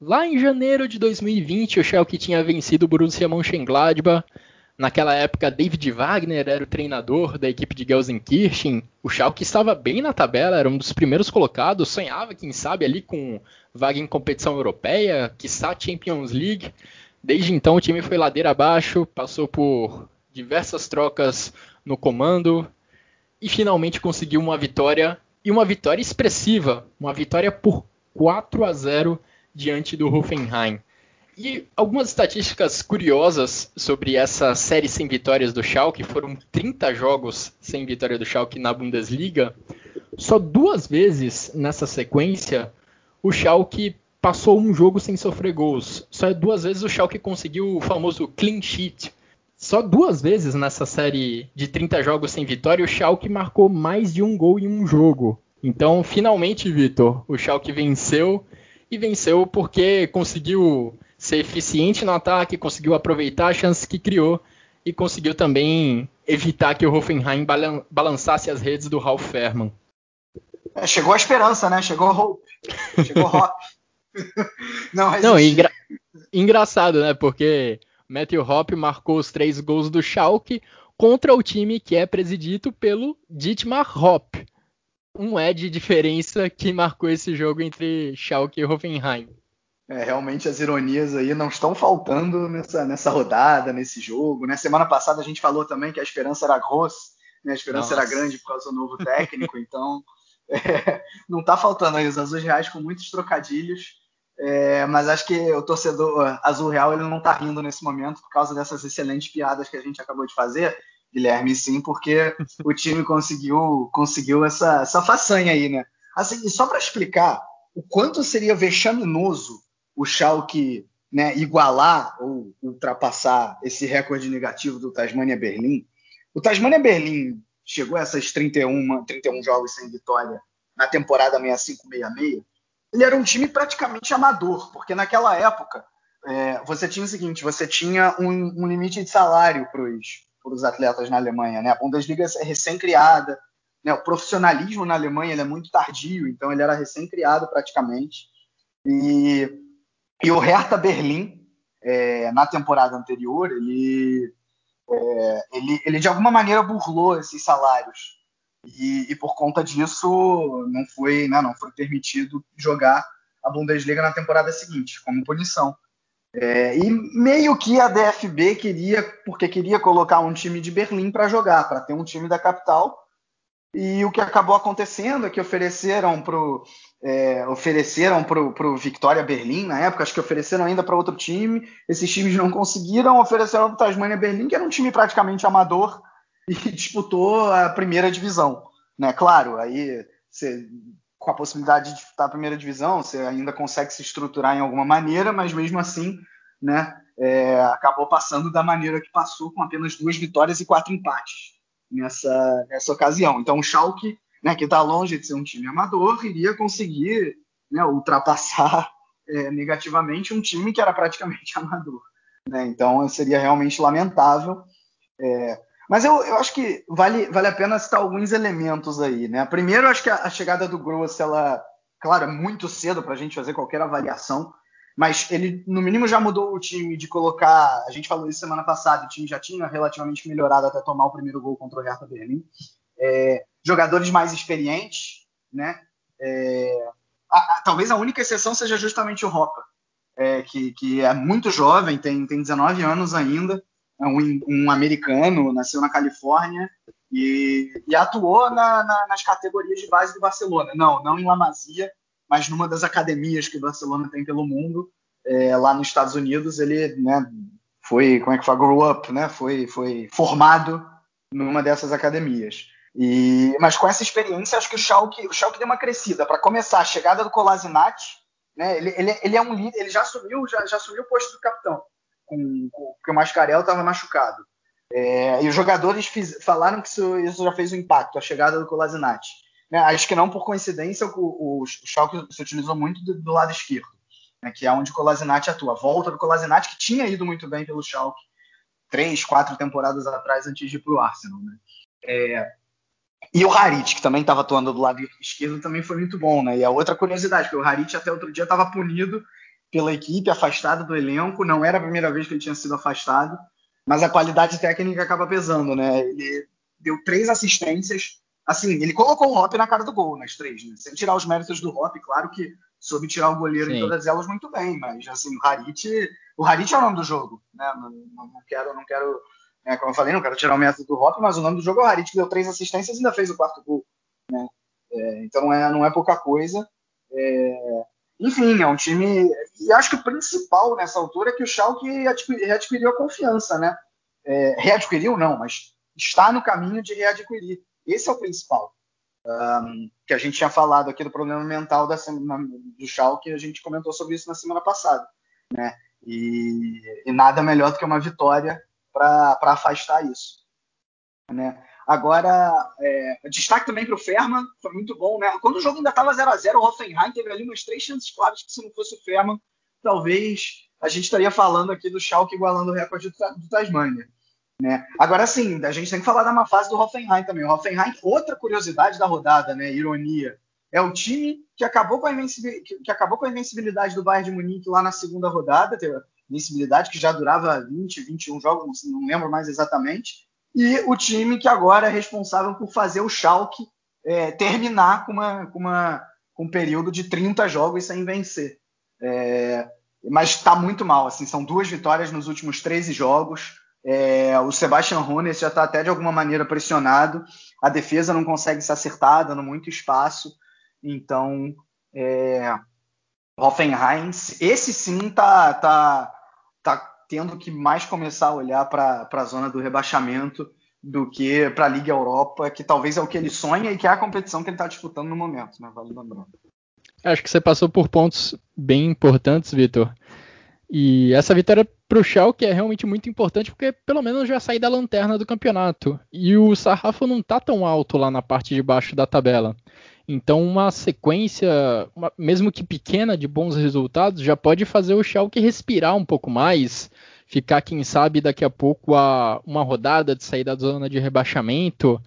lá em janeiro de 2020 o Schalke tinha vencido o Borussia Mönchengladbach Naquela época, David Wagner era o treinador da equipe de Gelsenkirchen. O Schalke estava bem na tabela, era um dos primeiros colocados. Sonhava, quem sabe, ali com vaga em competição europeia, quiçá Champions League. Desde então, o time foi ladeira abaixo, passou por diversas trocas no comando e finalmente conseguiu uma vitória e uma vitória expressiva, uma vitória por 4 a 0 diante do Hoffenheim. E algumas estatísticas curiosas sobre essa série sem vitórias do Schalke, foram 30 jogos sem vitória do Schalke na Bundesliga. Só duas vezes nessa sequência o Schalke passou um jogo sem sofrer gols. Só duas vezes o Schalke conseguiu o famoso clean sheet. Só duas vezes nessa série de 30 jogos sem vitória o Schalke marcou mais de um gol em um jogo. Então, finalmente, Vitor, o Schalke venceu e venceu porque conseguiu ser eficiente no ataque, conseguiu aproveitar a chance que criou e conseguiu também evitar que o Hoffenheim balançasse as redes do Ralf Fährmann. É, chegou a esperança, né? Chegou Hope. Chegou Não, Não engra... engraçado, né? Porque Matthew Hoppe marcou os três gols do Schalke contra o time que é presidido pelo Dietmar Hopp. Um é de diferença que marcou esse jogo entre Schalke e Hoffenheim. É, realmente as ironias aí não estão faltando nessa, nessa rodada, nesse jogo. Né? Semana passada a gente falou também que a esperança era grossa, né? a esperança Nossa. era grande por causa do novo técnico, então é, não está faltando aí os azuis reais com muitos trocadilhos. É, mas acho que o torcedor azul real ele não está rindo nesse momento por causa dessas excelentes piadas que a gente acabou de fazer, Guilherme, sim, porque o time conseguiu conseguiu essa, essa façanha aí, né? Assim, e só para explicar o quanto seria vexaminoso o Schalke né, igualar ou ultrapassar esse recorde negativo do Tasmania Berlim. O Tasmania Berlim chegou a essas 31, 31 jogos sem vitória na temporada 65-66. Ele era um time praticamente amador, porque naquela época é, você tinha o seguinte: você tinha um, um limite de salário para os atletas na Alemanha. Né? A Bundesliga é recém-criada, né? o profissionalismo na Alemanha é muito tardio, então ele era recém-criado praticamente. E e o Hertha Berlim, é, na temporada anterior, ele, é, ele, ele de alguma maneira burlou esses salários. E, e por conta disso não foi, né, não foi permitido jogar a Bundesliga na temporada seguinte, como punição. É, e meio que a DFB queria, porque queria colocar um time de Berlim para jogar, para ter um time da capital. E o que acabou acontecendo é que ofereceram para é, ofereceram para o Victoria Berlim na época, acho que ofereceram ainda para outro time. Esses times não conseguiram, ofereceram para o Tasmania Berlim, que era um time praticamente amador e disputou a primeira divisão. Né? Claro, aí você, com a possibilidade de disputar a primeira divisão, você ainda consegue se estruturar em alguma maneira, mas mesmo assim, né, é, acabou passando da maneira que passou, com apenas duas vitórias e quatro empates nessa, nessa ocasião. Então, o Schalke né, que está longe de ser um time amador, iria conseguir né, ultrapassar é, negativamente um time que era praticamente amador. Né? Então seria realmente lamentável. É, mas eu, eu, acho que vale, vale a pena citar alguns elementos aí. Né? Primeiro, acho que a, a chegada do Gross, ela, claro, é muito cedo para a gente fazer qualquer avaliação, mas ele, no mínimo, já mudou o time de colocar. A gente falou isso semana passada, o time já tinha relativamente melhorado até tomar o primeiro gol contra o Hertha Berlim. É, jogadores mais experientes, né? É, a, a, talvez a única exceção seja justamente o Ropa, é, que, que, é muito jovem, tem, tem 19 anos ainda, um, um americano, nasceu na Califórnia e, e atuou na, na, nas categorias de base do Barcelona. Não, não em La Masia, mas numa das academias que o Barcelona tem pelo mundo, é, lá nos Estados Unidos, ele né, foi, como é que fala, grew up, né, foi, foi formado numa dessas academias. E, mas com essa experiência, acho que o Schalke, o Schalke deu uma crescida. Para começar, a chegada do Kolasinac, né, ele, ele, ele, é um líder, ele já assumiu, já, já assumiu o posto do capitão, com, com, porque o Mascarel estava machucado. É, e os jogadores fiz, falaram que isso, isso, já fez um impacto, a chegada do Kolasinac. né, acho que não por coincidência, o, o Schalke se utilizou muito do, do lado esquerdo, né, que é onde o Kolasinac atua. Volta do Kolasinac, que tinha ido muito bem pelo Schalke três, quatro temporadas atrás antes de ir para o Arsenal. Né? É, e o Harit, que também estava atuando do lado esquerdo, também foi muito bom. Né? E a outra curiosidade, que o Harit até outro dia estava punido pela equipe, afastado do elenco. Não era a primeira vez que ele tinha sido afastado, mas a qualidade técnica acaba pesando. Né? Ele deu três assistências. Assim, ele colocou o Hop na cara do gol nas três, né? Sem tirar os méritos do Hop, claro que soube tirar o goleiro Sim. em todas elas muito bem, mas assim, o Harit, o Harit é o nome do jogo, né? Não, não, não quero, não quero é, como eu falei, não quero tirar o método do Hop, mas o nome do jogo é o Harit, que deu três assistências e ainda fez o quarto gol. Né? É, então não é, não é pouca coisa. É, enfim, é um time. E acho que o principal nessa altura é que o Schalke readquiriu a confiança, né? É, readquiriu, não, mas está no caminho de readquirir. Esse é o principal. Um, que a gente tinha falado aqui do problema mental da do Schalke, a gente comentou sobre isso na semana passada, né? E, e nada melhor do que uma vitória para afastar isso. Né? Agora, é, destaque também para o Ferman, foi muito bom. Né? Quando o jogo ainda estava 0 a 0 o Hoffenheim teve ali umas três chances claras que se não fosse o Ferman, talvez a gente estaria falando aqui do Schalke igualando o recorde do, do Tasmania. Né? Agora sim, a gente tem que falar da má fase do Hoffenheim também. O Hoffenheim, outra curiosidade da rodada, né? ironia, é o time que acabou com a, que, que acabou com a invencibilidade do Bayern de Munique lá na segunda rodada, teve, invencibilidade que já durava 20, 21 jogos, não lembro mais exatamente, e o time que agora é responsável por fazer o Schalke é, terminar com, uma, com, uma, com um período de 30 jogos sem vencer. É, mas está muito mal, assim, são duas vitórias nos últimos 13 jogos. É, o Sebastian Hones já está até de alguma maneira pressionado. A defesa não consegue se acertar, dando muito espaço. Então, é, Hoffenheim, esse sim tá, tá, tá tendo que mais começar a olhar para a zona do rebaixamento do que para a Liga Europa, que talvez é o que ele sonha e que é a competição que ele está disputando no momento, né? Vale. Acho que você passou por pontos bem importantes, Vitor. E essa vitória para o Schalke é realmente muito importante porque pelo menos já sai da lanterna do campeonato. E o sarrafo não está tão alto lá na parte de baixo da tabela. Então, uma sequência, uma, mesmo que pequena, de bons resultados, já pode fazer o Schalke respirar um pouco mais, ficar, quem sabe, daqui a pouco a uma rodada de sair da zona de rebaixamento.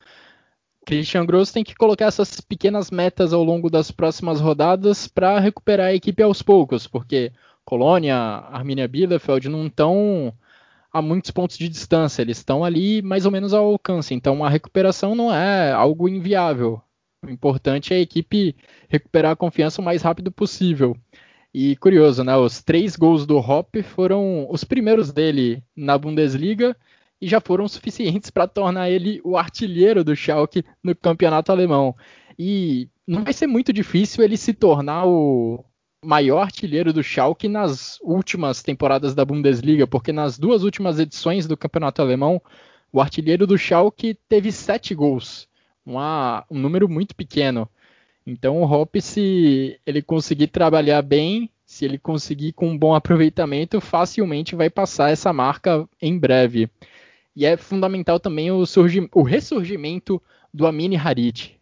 Christian Gross tem que colocar essas pequenas metas ao longo das próximas rodadas para recuperar a equipe aos poucos, porque Colônia, Arminia Bielefeld não estão a muitos pontos de distância, eles estão ali mais ou menos ao alcance, então a recuperação não é algo inviável. O importante é a equipe recuperar a confiança o mais rápido possível. E curioso, né? Os três gols do Hop foram os primeiros dele na Bundesliga e já foram suficientes para tornar ele o artilheiro do Schalke no campeonato alemão. E não vai ser muito difícil ele se tornar o maior artilheiro do Schalke nas últimas temporadas da Bundesliga, porque nas duas últimas edições do campeonato alemão, o artilheiro do Schalke teve sete gols uma, um número muito pequeno. Então o Hop, se ele conseguir trabalhar bem, se ele conseguir com um bom aproveitamento, facilmente vai passar essa marca em breve. E é fundamental também o, o ressurgimento do Amini Harit,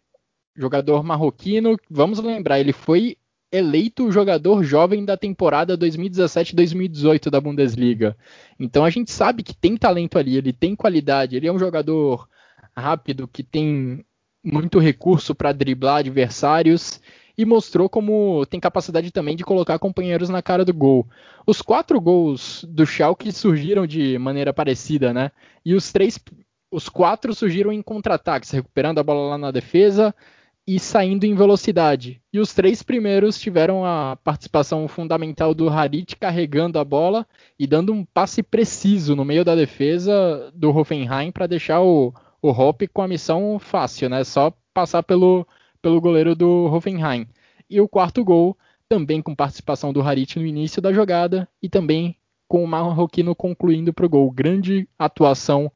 jogador marroquino. Vamos lembrar, ele foi eleito o jogador jovem da temporada 2017-2018 da Bundesliga. Então a gente sabe que tem talento ali, ele tem qualidade, ele é um jogador rápido que tem muito recurso para driblar adversários e mostrou como tem capacidade também de colocar companheiros na cara do gol. Os quatro gols do Schalke surgiram de maneira parecida, né? E os três, os quatro surgiram em contra-ataques, recuperando a bola lá na defesa e saindo em velocidade. E os três primeiros tiveram a participação fundamental do Harit carregando a bola e dando um passe preciso no meio da defesa do Hoffenheim para deixar o o Hop com a missão fácil, né? Só passar pelo, pelo goleiro do Hoffenheim. E o quarto gol, também com participação do Harit no início da jogada e também com o marroquino concluindo para o gol. Grande atuação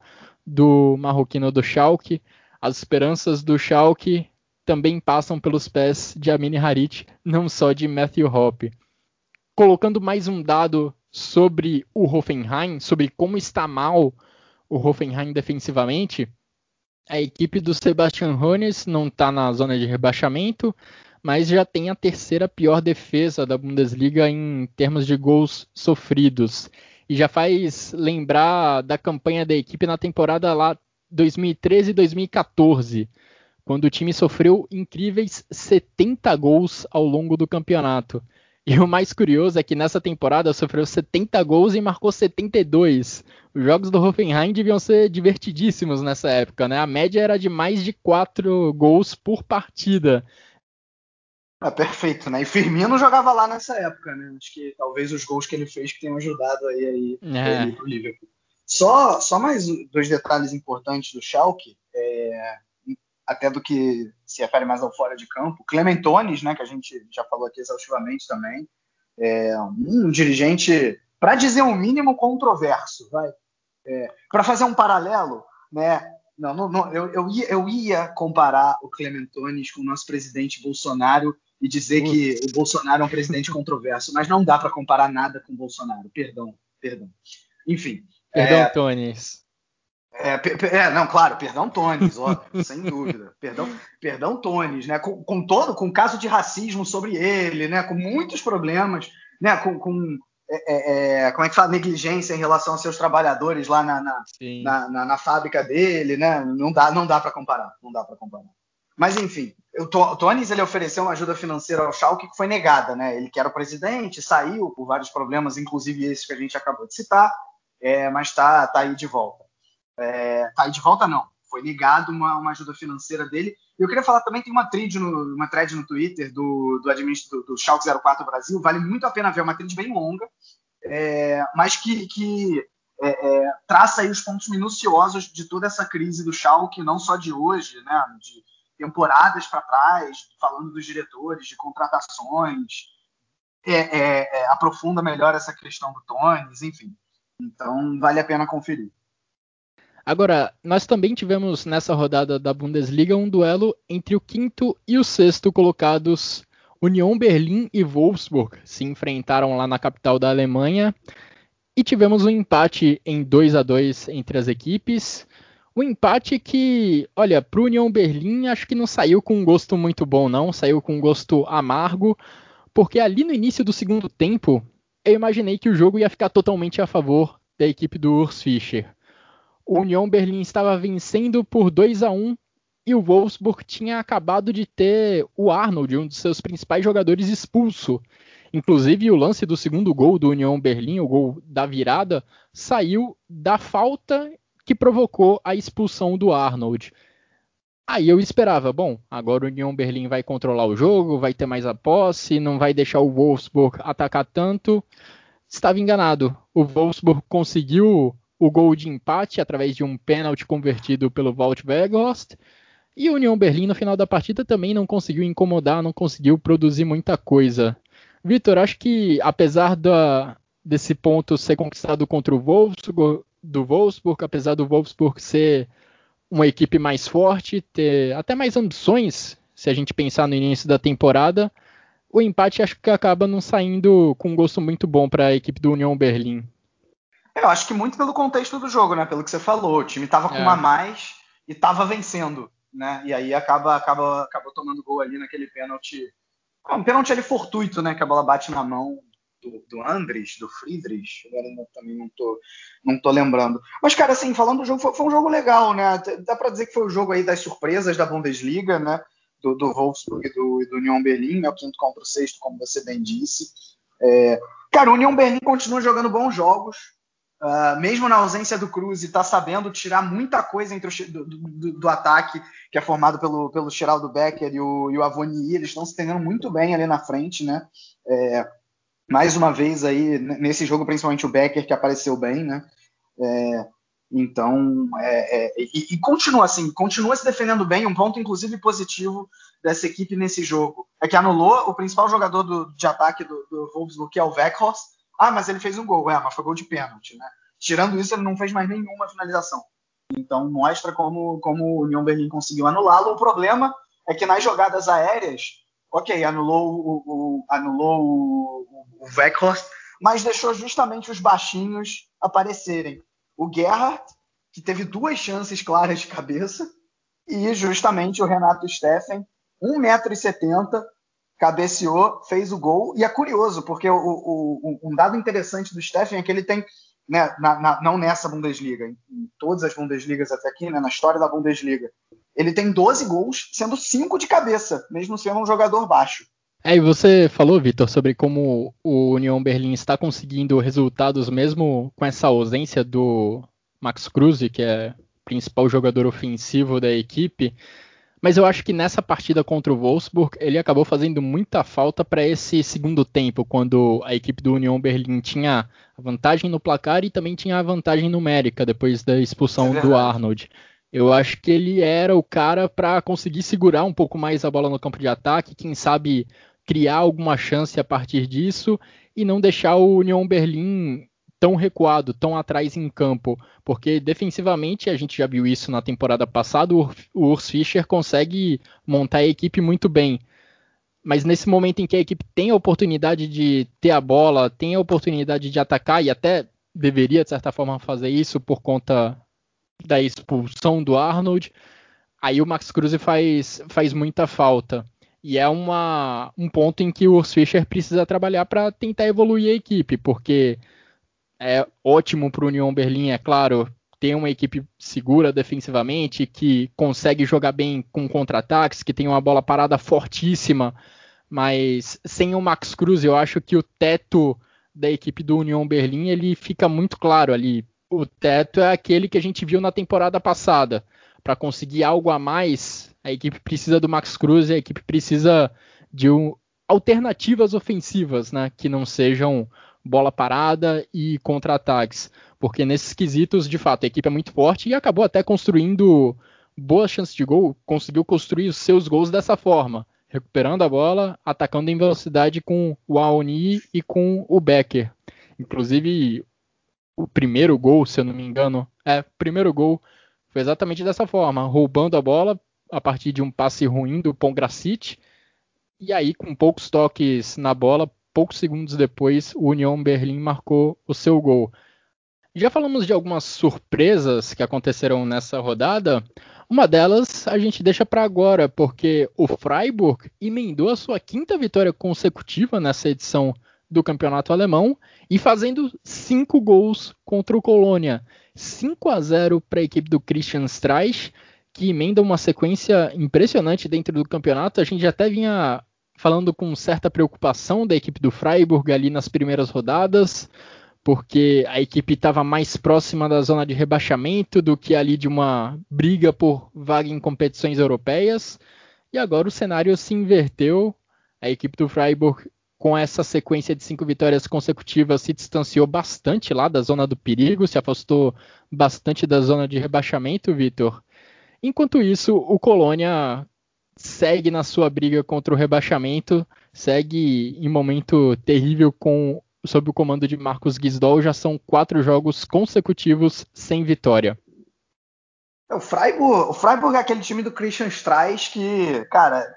do marroquino do Schalke. As esperanças do Schalke também passam pelos pés de Amine Harit, não só de Matthew Hoppe. Colocando mais um dado sobre o Hoffenheim, sobre como está mal o Hoffenheim defensivamente, A equipe do Sebastian Hones não está na zona de rebaixamento, mas já tem a terceira pior defesa da Bundesliga em termos de gols sofridos. E já faz lembrar da campanha da equipe na temporada lá 2013 e 2014, quando o time sofreu incríveis 70 gols ao longo do campeonato. E o mais curioso é que nessa temporada sofreu 70 gols e marcou 72. Os jogos do Hoffenheim deviam ser divertidíssimos nessa época, né? A média era de mais de 4 gols por partida. É perfeito, né? E Firmino jogava lá nessa época, né? Acho que talvez os gols que ele fez que tenham ajudado aí, aí é. ele pro Liverpool. Só, só mais dois detalhes importantes do Schalke. É, até do que se refere mais ao fora de campo. Clementones, né, que a gente já falou aqui exaustivamente também, é um dirigente, para dizer o um mínimo, controverso. Vai. É, para fazer um paralelo, né, não, não, não, eu, eu, ia, eu ia comparar o Clementones com o nosso presidente Bolsonaro e dizer que o Bolsonaro é um presidente controverso, mas não dá para comparar nada com o Bolsonaro. Perdão, perdão. Enfim. Perdão, é, Tones. É, é, não, claro, perdão Tones, óbvio, sem dúvida. Perdão, perdão Tones, né? Com, com, todo, com caso de racismo sobre ele, né? Com muitos problemas, né? Com, com é, é, é como é que fala, negligência em relação aos seus trabalhadores lá na, na, na, na, na fábrica dele, né? Não dá, não dá para comparar, não dá para comparar. Mas enfim, o Tones ele ofereceu uma ajuda financeira ao Schalke que foi negada, né? Ele que era o presidente, saiu por vários problemas, inclusive esses que a gente acabou de citar, é, mas está tá aí de volta. É, tá aí de volta, não. Foi negado uma, uma ajuda financeira dele. E eu queria falar também, tem uma thread no, uma thread no Twitter do, do administrador do, do Schalke 04 Brasil, vale muito a pena ver, é uma thread bem longa, é, mas que, que é, é, traça aí os pontos minuciosos de toda essa crise do Schalke, não só de hoje, né, de temporadas para trás, falando dos diretores, de contratações, é, é, aprofunda melhor essa questão do Tones, enfim. Então, vale a pena conferir. Agora, nós também tivemos nessa rodada da Bundesliga um duelo entre o quinto e o sexto colocados. União Berlim e Wolfsburg se enfrentaram lá na capital da Alemanha e tivemos um empate em 2 a 2 entre as equipes. Um empate que, olha, para o União Berlim acho que não saiu com um gosto muito bom, não, saiu com um gosto amargo, porque ali no início do segundo tempo eu imaginei que o jogo ia ficar totalmente a favor da equipe do Urs Fischer o União Berlim estava vencendo por 2 a 1 e o Wolfsburg tinha acabado de ter o Arnold, um dos seus principais jogadores, expulso. Inclusive, o lance do segundo gol do União Berlim, o gol da virada, saiu da falta que provocou a expulsão do Arnold. Aí eu esperava, bom, agora o União Berlim vai controlar o jogo, vai ter mais a posse, não vai deixar o Wolfsburg atacar tanto. Estava enganado. O Wolfsburg conseguiu o gol de empate através de um pênalti convertido pelo Walt Weghorst. E o União Berlim no final da partida também não conseguiu incomodar, não conseguiu produzir muita coisa. Vitor, acho que apesar da, desse ponto ser conquistado contra o Wolfsburg, do Wolfsburg, apesar do Wolfsburg ser uma equipe mais forte, ter até mais ambições, se a gente pensar no início da temporada, o empate acho que acaba não saindo com um gosto muito bom para a equipe do União Berlim. Eu acho que muito pelo contexto do jogo, né? Pelo que você falou. O time tava com é. uma a mais e tava vencendo, né? E aí acaba, acaba, acaba tomando gol ali naquele pênalti. Um pênalti ali fortuito, né? Que a bola bate na mão do, do Andres, do Friedrich. Agora não, também não tô, não tô lembrando. Mas, cara, assim, falando do jogo, foi, foi um jogo legal, né? Dá para dizer que foi o jogo aí das surpresas da Bundesliga, né? Do, do Wolfsburg e do, do Union Berlim, né? O quinto contra o sexto, como você bem disse. É, cara, o Union Berlim continua jogando bons jogos. Uh, mesmo na ausência do Cruz, está sabendo tirar muita coisa entre o, do, do, do, ataque, que é formado pelo, pelo Geraldo Becker e o, e o Avoni. Eles estão se entendendo muito bem ali na frente, né? É, mais uma vez aí, nesse jogo, principalmente o Becker, que apareceu bem, né? É, então, é, é, e, e, continua assim, continua se defendendo bem. Um ponto, inclusive, positivo dessa equipe nesse jogo é que anulou o principal jogador do, de ataque do, do que é o Weghorst, ah, mas ele fez um gol. É, mas foi gol de pênalti, né? Tirando isso, ele não fez mais nenhuma finalização. Então mostra como, como o União Berlim conseguiu anulá-lo. O problema é que nas jogadas aéreas, ok, anulou o, o anulou o, o mas deixou justamente os baixinhos aparecerem. O Gerhardt, que teve duas chances claras de cabeça, E justamente o Renato Steffen, 1,70m, cabeceou, fez o gol. E é curioso, porque o, o, um dado interessante do Steffen é que ele tem, né, na, na, não nessa Bundesliga, em, em, todas as Bundesligas até aqui, né, na história da Bundesliga, ele tem 12 gols, sendo 5 de cabeça, mesmo sendo um jogador baixo. É, e você falou, Vitor, sobre como o União Berlim está conseguindo resultados mesmo com essa ausência do Max Cruz, que é principal jogador ofensivo da equipe. Mas eu acho que nessa partida contra o Wolfsburg, ele acabou fazendo muita falta para esse segundo tempo, quando a equipe do União Berlim tinha a vantagem no placar e também tinha a vantagem numérica depois da expulsão é do Arnold. Eu acho que ele era o cara para conseguir segurar um pouco mais a bola no campo de ataque, quem sabe criar alguma chance a partir disso e não deixar o Union Berlim tão recuado, tão atrás em campo, porque defensivamente a gente já viu isso na temporada passada, o Urs Fischer consegue montar a equipe muito bem. Mas nesse momento em que a equipe tem a oportunidade de ter a bola, tem a oportunidade de atacar e até deveria de certa forma fazer isso por conta da expulsão do Arnold, aí o Max Cruz faz, faz muita falta. E é uma, um ponto em que o Urs Fischer precisa trabalhar para tentar evoluir a equipe, porque é ótimo para o Union Berlim, é claro, ter uma equipe segura defensivamente, que consegue jogar bem com contra-ataques, que tem uma bola parada fortíssima, mas sem o Max Cruz, eu acho que o teto da equipe do Union Berlim ele fica muito claro ali. O teto é aquele que a gente viu na temporada passada. Para conseguir algo a mais, a equipe precisa do Max Cruz e a equipe precisa de um, alternativas ofensivas, né, que não sejam bola parada e contra-ataques, porque nesses quesitos, de fato, a equipe é muito forte e acabou até construindo boas chances de gol, conseguiu construir os seus gols dessa forma, recuperando a bola, atacando em velocidade com o Aoni e com o Becker. Inclusive, o primeiro gol, se eu não me engano, é, o primeiro gol foi exatamente dessa forma, roubando a bola, a partir de um passe ruim do Pongracic. E aí, com poucos toques na bola, poucos segundos depois, o União Berlim marcou o seu gol. Já falamos de algumas surpresas que aconteceram nessa rodada. Uma delas a gente deixa para agora, porque o Freiburg emendou a sua quinta vitória consecutiva nessa edição do campeonato alemão e fazendo cinco gols contra o Colônia. 5 a 0 para a equipe do Christian Streich que emenda uma sequência impressionante dentro do campeonato. A gente até vinha falando com certa preocupação da equipe do Freiburg ali nas primeiras rodadas, porque a equipe estava mais próxima da zona de rebaixamento do que ali de uma briga por vaga em competições europeias. E agora o cenário se inverteu. A equipe do Freiburg, com essa sequência de cinco vitórias consecutivas, se distanciou bastante lá da zona do perigo, se afastou bastante da zona de rebaixamento, Vitor. Enquanto isso, o Colônia segue na sua briga contra o rebaixamento, segue em momento terrível com sob o comando de Marcos Gisdol, já são quatro jogos consecutivos sem vitória. É, o Freiburg, o Freiburg é aquele time do Christian Streich que, cara,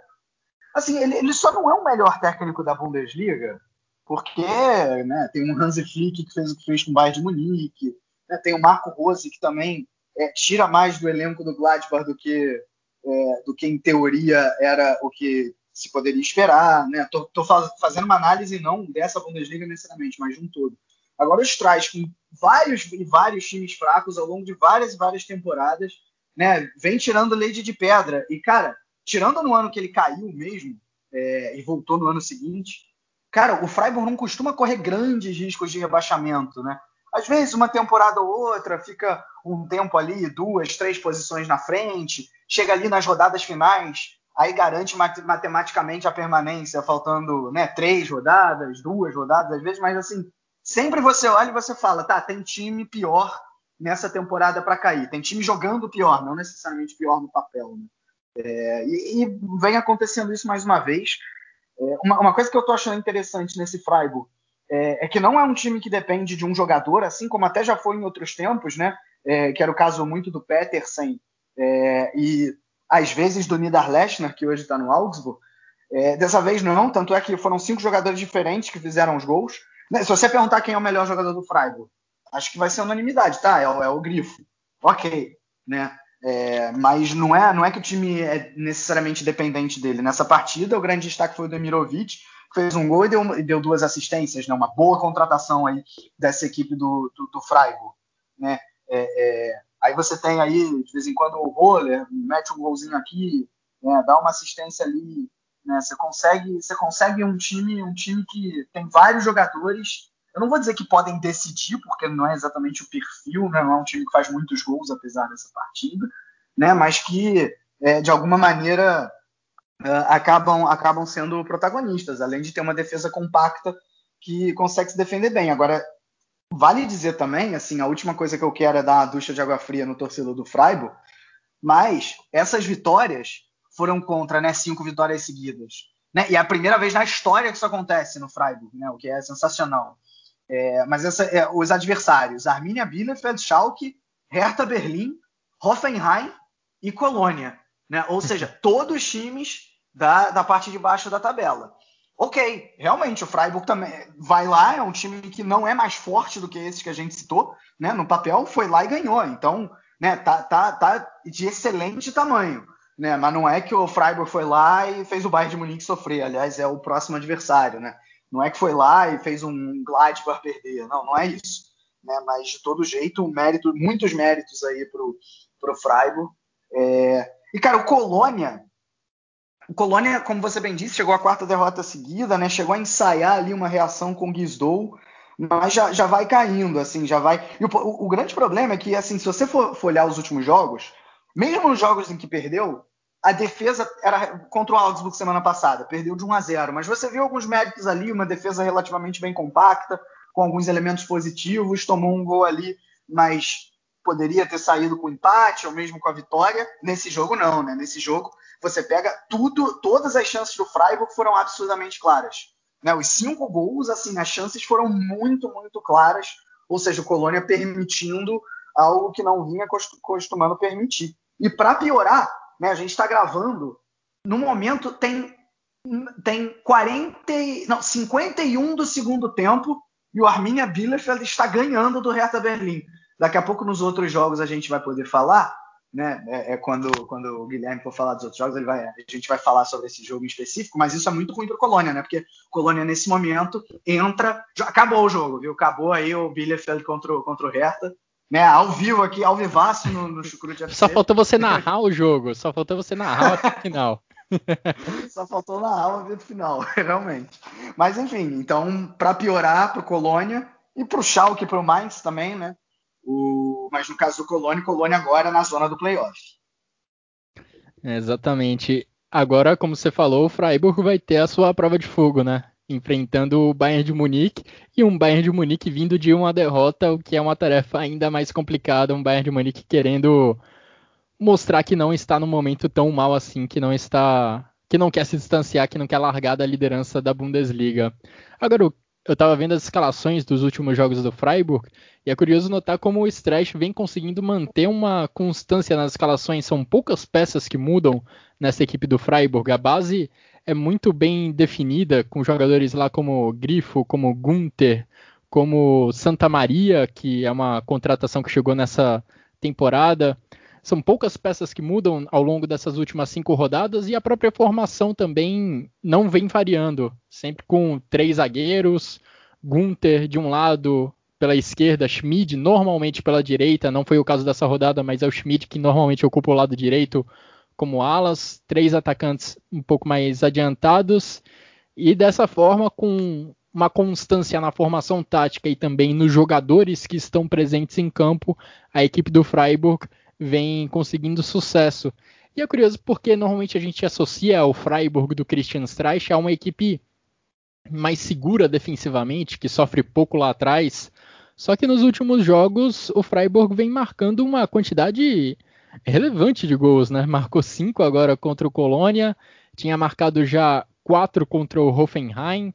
assim, ele, ele só não é o melhor técnico da Bundesliga, porque né, tem um Hansi Flick que fez o que fez com o Bayern de Munique, né, tem o Marco Rose que também é, tira mais do elenco do Gladbach do que, é, do que em teoria era o que se poderia esperar. Né? Tô, tô fazendo uma análise não dessa Bundesliga necessariamente, mas de um todo. Agora os traz com vários e vários times fracos ao longo de várias e várias temporadas, né? Vem tirando leite de pedra. E, cara, tirando no ano que ele caiu mesmo, é, e voltou no ano seguinte, cara, o Freiburg não costuma correr grandes riscos de rebaixamento, né? Às vezes, uma temporada ou outra, fica um tempo ali, duas, três posições na frente, chega ali nas rodadas finais, aí garante matematicamente a permanência, faltando né, três rodadas, duas rodadas, às vezes, mas assim, sempre você olha e você fala, tá, tem time pior nessa temporada para cair, tem time jogando pior, não necessariamente pior no papel. Né? É, e, e, vem acontecendo isso mais uma vez. É, uma, uma, coisa que eu tô achando interessante nesse Freiburg é, é, que não é um time que depende de um jogador, assim como até já foi em outros tempos, né? É, que era o caso muito do Petersen é, e às vezes do Nidar Lechner, que hoje está no Augsburg. É, dessa vez não, tanto é que foram cinco jogadores diferentes que fizeram os gols. Né, se você perguntar quem é o melhor jogador do Freiburg, acho que vai ser unanimidade, tá? É, é o Grifo. Ok, né? É, mas não é, não é que o time é necessariamente dependente dele. Nessa partida, o grande destaque foi o Demirovic, fez um gol e deu, deu duas assistências, né? uma boa contratação aí dessa equipe do, do, do Freiburg. Né? É, é, aí você tem aí, de vez em quando, o Roller, mete um golzinho aqui, né? dá uma assistência ali. Né? Você, consegue, você consegue um time, um time que tem vários jogadores eu não vou dizer que podem decidir, porque não é exatamente o perfil, né? não é um time que faz muitos gols, apesar dessa partida, né? mas que, é, de alguma maneira, é, acabam, acabam sendo protagonistas, além de ter uma defesa compacta que consegue se defender bem. Agora, vale dizer também, assim, a última coisa que eu quero é dar uma ducha de água fria no torcedor do Freiburg, mas essas vitórias foram contra né, cinco vitórias seguidas. Né? E é a primeira vez na história que isso acontece no Freiburg, né? o que é sensacional. É, mas essa, é, os adversários: Arminia Bielefeld, Schalke, Hertha Berlim, Hoffenheim e Colônia. Né? Ou seja, todos os times da, da parte de baixo da tabela. Ok, realmente, o Freiburg também vai lá, é um time que não é mais forte do que esses que a gente citou, né? No papel foi lá e ganhou. Então, né, tá, tá, tá de excelente tamanho. Né? Mas não é que o Freiburg foi lá e fez o Bayern de Munique sofrer. Aliás, é o próximo adversário, né? Não é que foi lá e fez um para perder, não, não é isso. Né? Mas de todo jeito, mérito, muitos méritos aí pro, pro Freiburg. É... E cara, o Colônia, o Colônia, como você bem disse, chegou à quarta derrota seguida, né? Chegou a ensaiar ali uma reação com o Guizdou, mas já, já vai caindo, assim, já vai. E o, o, o grande problema é que, assim, se você for, for olhar os últimos jogos, mesmo os jogos em que perdeu, a defesa era contra o Augsburg semana passada, perdeu de 1 a 0, mas você viu alguns méritos ali, uma defesa relativamente bem compacta, com alguns elementos positivos, tomou um gol ali, mas poderia ter saído com empate ou mesmo com a vitória. Nesse jogo não, né? Nesse jogo você pega tudo, todas as chances do Freiburg foram absurdamente claras. Né? Os cinco gols, assim, as chances foram muito, muito claras, ou seja, o Colônia permitindo algo que não vinha costumando permitir. E para piorar, né? A gente está gravando. No momento tem tem 40, não, 51 do segundo tempo e o Arminia Bielefeld está ganhando do Hertha Berlim. Daqui a pouco nos outros jogos a gente vai poder falar, né? É, é quando, quando o Guilherme for falar dos outros jogos, ele vai, a gente vai falar sobre esse jogo em específico, mas isso é muito ruim para Colônia, né? Porque o Colônia nesse momento entra, acabou o jogo, viu? Acabou aí o Bielefeld contra, contra o Hertha né, ao vivo aqui, ao vivaço no, no Chucrute FC. Só faltou você narrar o jogo, só faltou você narrar até o final. só faltou narrar o vídeo final, realmente. Mas enfim, então, para piorar para o Colônia e para o Schalke e para o Mainz também, né? O, mas no caso do Colônia, Colônia agora na zona do playoff. Exatamente. Agora, como você falou, o Freiburg vai ter a sua prova de fogo, né? enfrentando o Bayern de Munique e um Bayern de Munique vindo de uma derrota, o que é uma tarefa ainda mais complicada, um Bayern de Munique querendo mostrar que não está no momento tão mal assim, que não está, que não quer se distanciar, que não quer largar da liderança da Bundesliga. Agora, eu estava vendo as escalações dos últimos jogos do Freiburg e é curioso notar como o Streich vem conseguindo manter uma constância nas escalações. São poucas peças que mudam nessa equipe do Freiburg. A base é muito bem definida, com jogadores lá como Grifo, como Gunther, como Santa Maria, que é uma contratação que chegou nessa temporada. São poucas peças que mudam ao longo dessas últimas cinco rodadas e a própria formação também não vem variando. Sempre com três zagueiros, Gunther de um lado, pela esquerda, Schmid normalmente pela direita. Não foi o caso dessa rodada, mas é o Schmid que normalmente ocupa o lado direito como alas, três atacantes um pouco mais adiantados, e dessa forma, com uma constância na formação tática e também nos jogadores que estão presentes em campo, a equipe do Freiburg vem conseguindo sucesso. E é curioso porque normalmente a gente associa o Freiburg do Christian Streich a uma equipe mais segura defensivamente, que sofre pouco lá atrás. Só que nos últimos jogos o Freiburg vem marcando uma quantidade relevante de gols, né? Marcou cinco agora contra o Colônia, tinha marcado já quatro contra o Hoffenheim,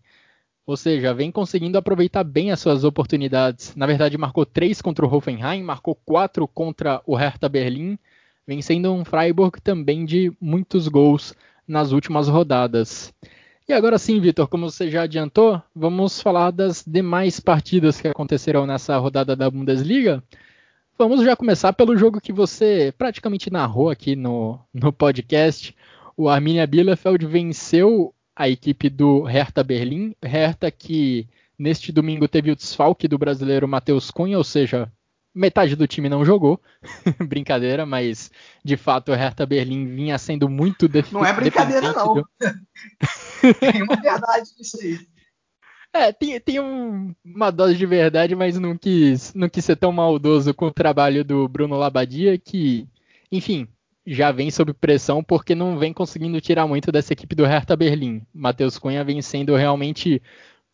ou seja, vem conseguindo aproveitar bem as suas oportunidades. Na verdade, marcou três contra o Hoffenheim, marcou quatro contra o Hertha Berlim, vem sendo um Freiburg também de muitos gols nas últimas rodadas. E agora sim, Vitor, como você já adiantou, vamos falar das demais partidas que aconteceram nessa rodada da Bundesliga. vamos já começar pelo jogo que você praticamente narrou aqui no, no podcast. O Arminia Bielefeld venceu a equipe do Hertha Berlim. Hertha que neste domingo teve o desfalque do brasileiro Matheus Cunha, ou seja, metade do time não jogou. brincadeira, mas de fato o Hertha Berlim vinha sendo muito defensivo. Não é brincadeira, não. Do... Tem uma verdade nisso aí. É, tem, tem um, uma dose de verdade, mas não quis, não quis ser tão maldoso com o trabalho do Bruno Labadia, que, enfim, já vem sob pressão porque não vem conseguindo tirar muito dessa equipe do Hertha Berlim. Matheus Cunha vem sendo realmente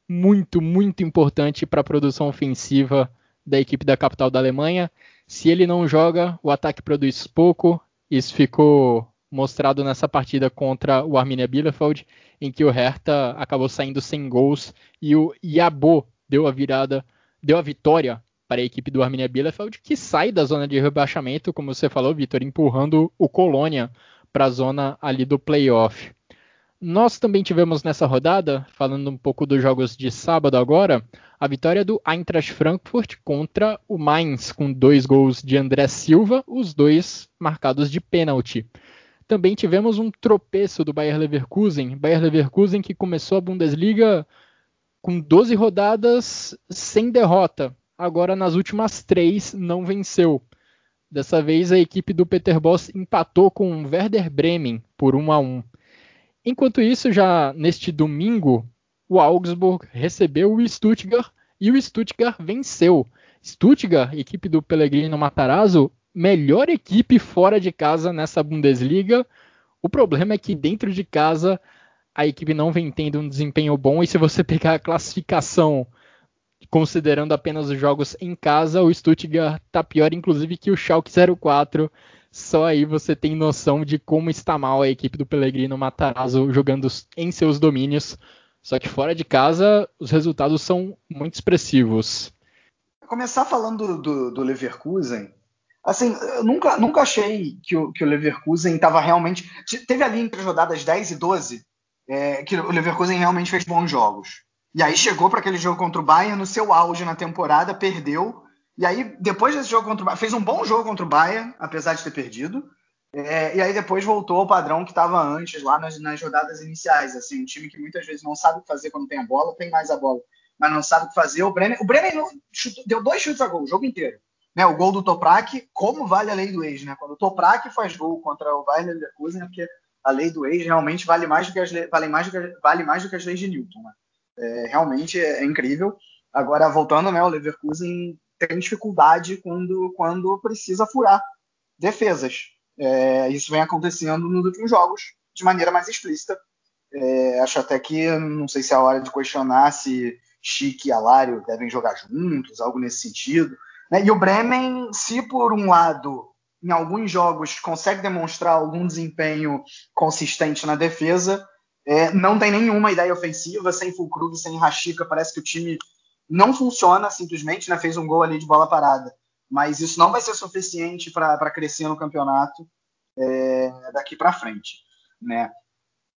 muito, muito importante para a produção ofensiva da equipe da capital da Alemanha. Se ele não joga, o ataque produz pouco. Isso ficou mostrado nessa partida contra o Arminia Bielefeld, em que o Hertha acabou saindo sem gols e o Yabo deu a virada, deu a vitória para a equipe do Arminia Bielefeld, que sai da zona de rebaixamento, como você falou, Vitor, empurrando o Colônia para a zona ali do playoff. Nós também tivemos nessa rodada, falando um pouco dos jogos de sábado agora, a vitória do Eintracht Frankfurt contra o Mainz, com dois gols de André Silva, os dois marcados de pênalti. Também tivemos um tropeço do Bayer Leverkusen, Bayer Leverkusen que começou a Bundesliga com 12 rodadas sem derrota. Agora nas últimas três não venceu. Dessa vez a equipe do Peter Boss empatou com o Werder Bremen por 1 a 1. Enquanto isso, já neste domingo, o Augsburg recebeu o Stuttgart e o Stuttgart venceu. Stuttgart, equipe do Pellegrino Matarazzo, melhor equipe fora de casa nessa Bundesliga. O problema é que dentro de casa a equipe não vem tendo um desempenho bom e se você pegar a classificação considerando apenas os jogos em casa, o Stuttgart está pior inclusive que o Schalke 04. Só aí você tem noção de como está mal a equipe do Pellegrino Matarazzo jogando em seus domínios. Só que fora de casa os resultados são muito expressivos. Começar falando do, do, do Leverkusen, Assim, eu nunca, nunca achei que o, que o Leverkusen estava realmente. Teve ali entre as rodadas 10 e 12 é, que o Leverkusen realmente fez bons jogos. E aí chegou para aquele jogo contra o Bayern no seu auge na temporada, perdeu. E aí, depois desse jogo contra o Bayern, fez um bom jogo contra o Bayern, apesar de ter perdido. É, e aí depois voltou ao padrão que estava antes, lá nas, nas, rodadas iniciais. Assim, um time que muitas vezes não sabe o que fazer quando tem a bola, tem mais a bola, mas não sabe o que fazer. O Brenner, o Brenner deu dois chutes a gol o jogo inteiro né, o gol do Toprak, como vale a lei do ex, né? Quando o Toprak faz gol contra o Bayern Leverkusen, é porque a lei do ex realmente vale mais do que as, vale mais do que, vale mais do que as leis de Newton, né? É, realmente é, é, incrível. Agora, voltando, né, o Leverkusen tem dificuldade quando, quando precisa furar defesas. É, isso vem acontecendo nos últimos jogos de maneira mais explícita. É, acho até que não sei se é a hora de questionar se Chique e Alário devem jogar juntos, algo nesse sentido. Né? E o Bremen, se por um lado, em alguns jogos, consegue demonstrar algum desempenho consistente na defesa, é, não tem nenhuma ideia ofensiva, sem Fulkrug, sem Rashica, parece que o time não funciona simplesmente, né? fez um gol ali de bola parada. Mas isso não vai ser suficiente para crescer no campeonato é, daqui para frente. Né?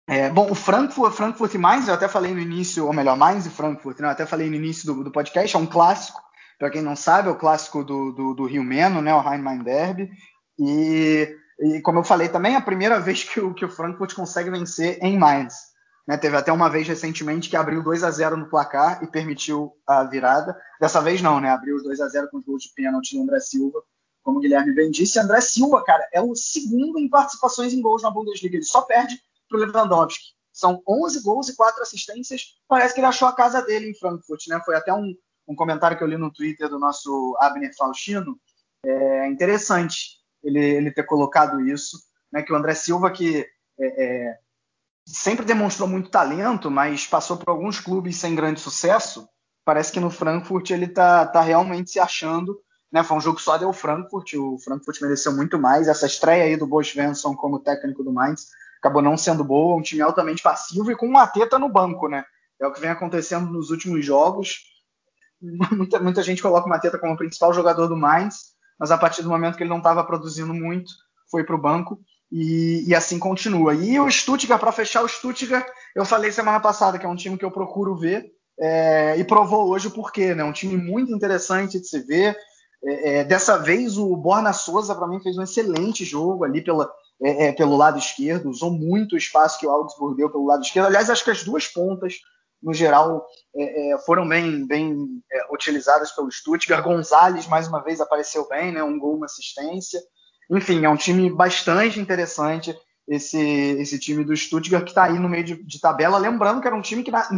É, bom, o Frankfurt, Frankfurt Mainz, eu até falei no início, ou melhor, Mainz e Frankfurt, né? eu até falei no início do, do podcast, é um clássico para quem não sabe, é o clássico do, do, do Rio Meno, né, o Rhein-Main Derby. E, e, como eu falei também, é a primeira vez que o, que o Frankfurt consegue vencer em Mainz. Né, teve até uma vez recentemente que abriu 2 a 0 no placar e permitiu a virada. Dessa vez não, né? Abriu os 2 a 0 com os gols de pênalti do André Silva, como o Guilherme bem disse. André Silva, cara, é o segundo em participações em gols na Bundesliga. Ele só perde para o Lewandowski. São 11 gols e 4 assistências. Parece que ele achou a casa dele em Frankfurt, né? Foi até um, um comentário que eu li no Twitter do nosso Abner Faustino, é interessante ele, ele ter colocado isso, né, que o André Silva, que é, é, sempre demonstrou muito talento, mas passou por alguns clubes sem grande sucesso, parece que no Frankfurt ele está tá realmente se achando. Né, foi um jogo só deu Frankfurt, o Frankfurt mereceu muito mais. Essa estreia aí do Bo Svensson como técnico do Mainz acabou não sendo boa, um time altamente passivo e com uma teta no banco, né? É o que vem acontecendo nos últimos jogos. muita, muita gente coloca o Mateta como principal jogador do Mainz, mas a partir do momento que ele não estava produzindo muito, foi para o banco e, e, assim continua. E o Stuttgart, para fechar o Stuttgart, eu falei semana passada que é um time que eu procuro ver é, e provou hoje o porquê, né? Um time muito interessante de se ver. É, é, dessa vez o Borna Souza para mim fez um excelente jogo ali pela, é, é, pelo lado esquerdo, usou muito o espaço que o Augsburg deu pelo lado esquerdo. Aliás, acho que as duas pontas, no geral, é, foram bem, bem utilizadas pelo Stuttgart. Gonzalez, mais uma vez, apareceu bem, né? um gol, uma assistência. Enfim, é um time bastante interessante esse, esse time do Stuttgart que está aí no meio de, de, tabela. Lembrando que era um time que na,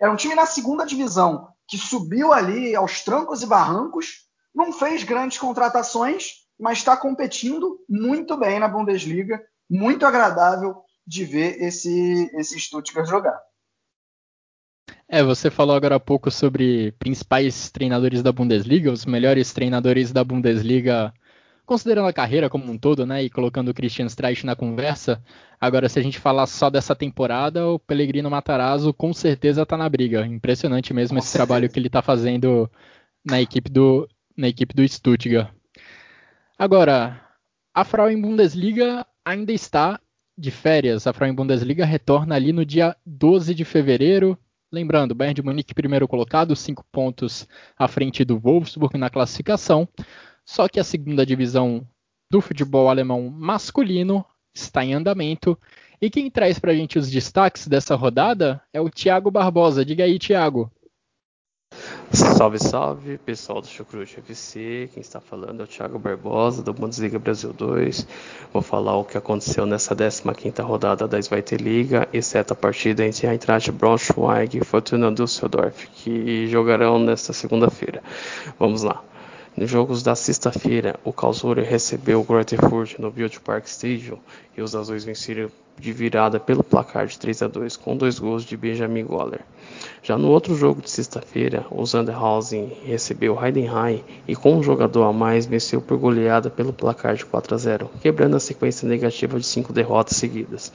era um time na segunda divisão que subiu ali aos trancos e barrancos, não fez grandes contratações, mas está competindo muito bem na Bundesliga. Muito agradável de ver esse, esse Stuttgart jogar. É, você falou agora há pouco sobre principais treinadores da Bundesliga, os melhores treinadores da Bundesliga considerando a carreira como um todo, né, e colocando o Christian Streich na conversa, agora se a gente falar só dessa temporada, o Pellegrino Matarazzo com certeza está na briga. Impressionante mesmo com esse trabalho que ele está fazendo na equipe do na equipe do Stuttgart. Agora, a Frauen Bundesliga ainda está de férias. A Frauen Bundesliga retorna ali no dia 12 de fevereiro. Lembrando, Bayern de Munique primeiro colocado, cinco pontos à frente do Wolfsburg na classificação. Só que a segunda divisão do futebol alemão masculino está em andamento. E quem traz para a gente os destaques dessa rodada é o Thiago Barbosa. Diga aí, Thiago. Salve, salve, pessoal do Chucrute FC. Quem está falando é o Thiago Barbosa, do Bundesliga Brasil 2. Vou falar o que aconteceu nessa 15ª rodada da Zweite Liga, exceto a partida entre Eintracht Braunschweig e Fortuna Düsseldorf, que jogarão nesta segunda-feira. Vamos lá. Nos jogos da sexta-feira, o Karlsruhe recebeu o Grotefurt no Park Stadium e os azuis venceram de virada pelo placar de 3 a 2 com dois gols de Benjamin Goller. Já no outro jogo de sexta-feira, o Zanderhausen recebeu o Heidenheim e com um jogador a mais venceu por goleada pelo placar de 4 a 0, quebrando a sequência negativa de cinco derrotas seguidas.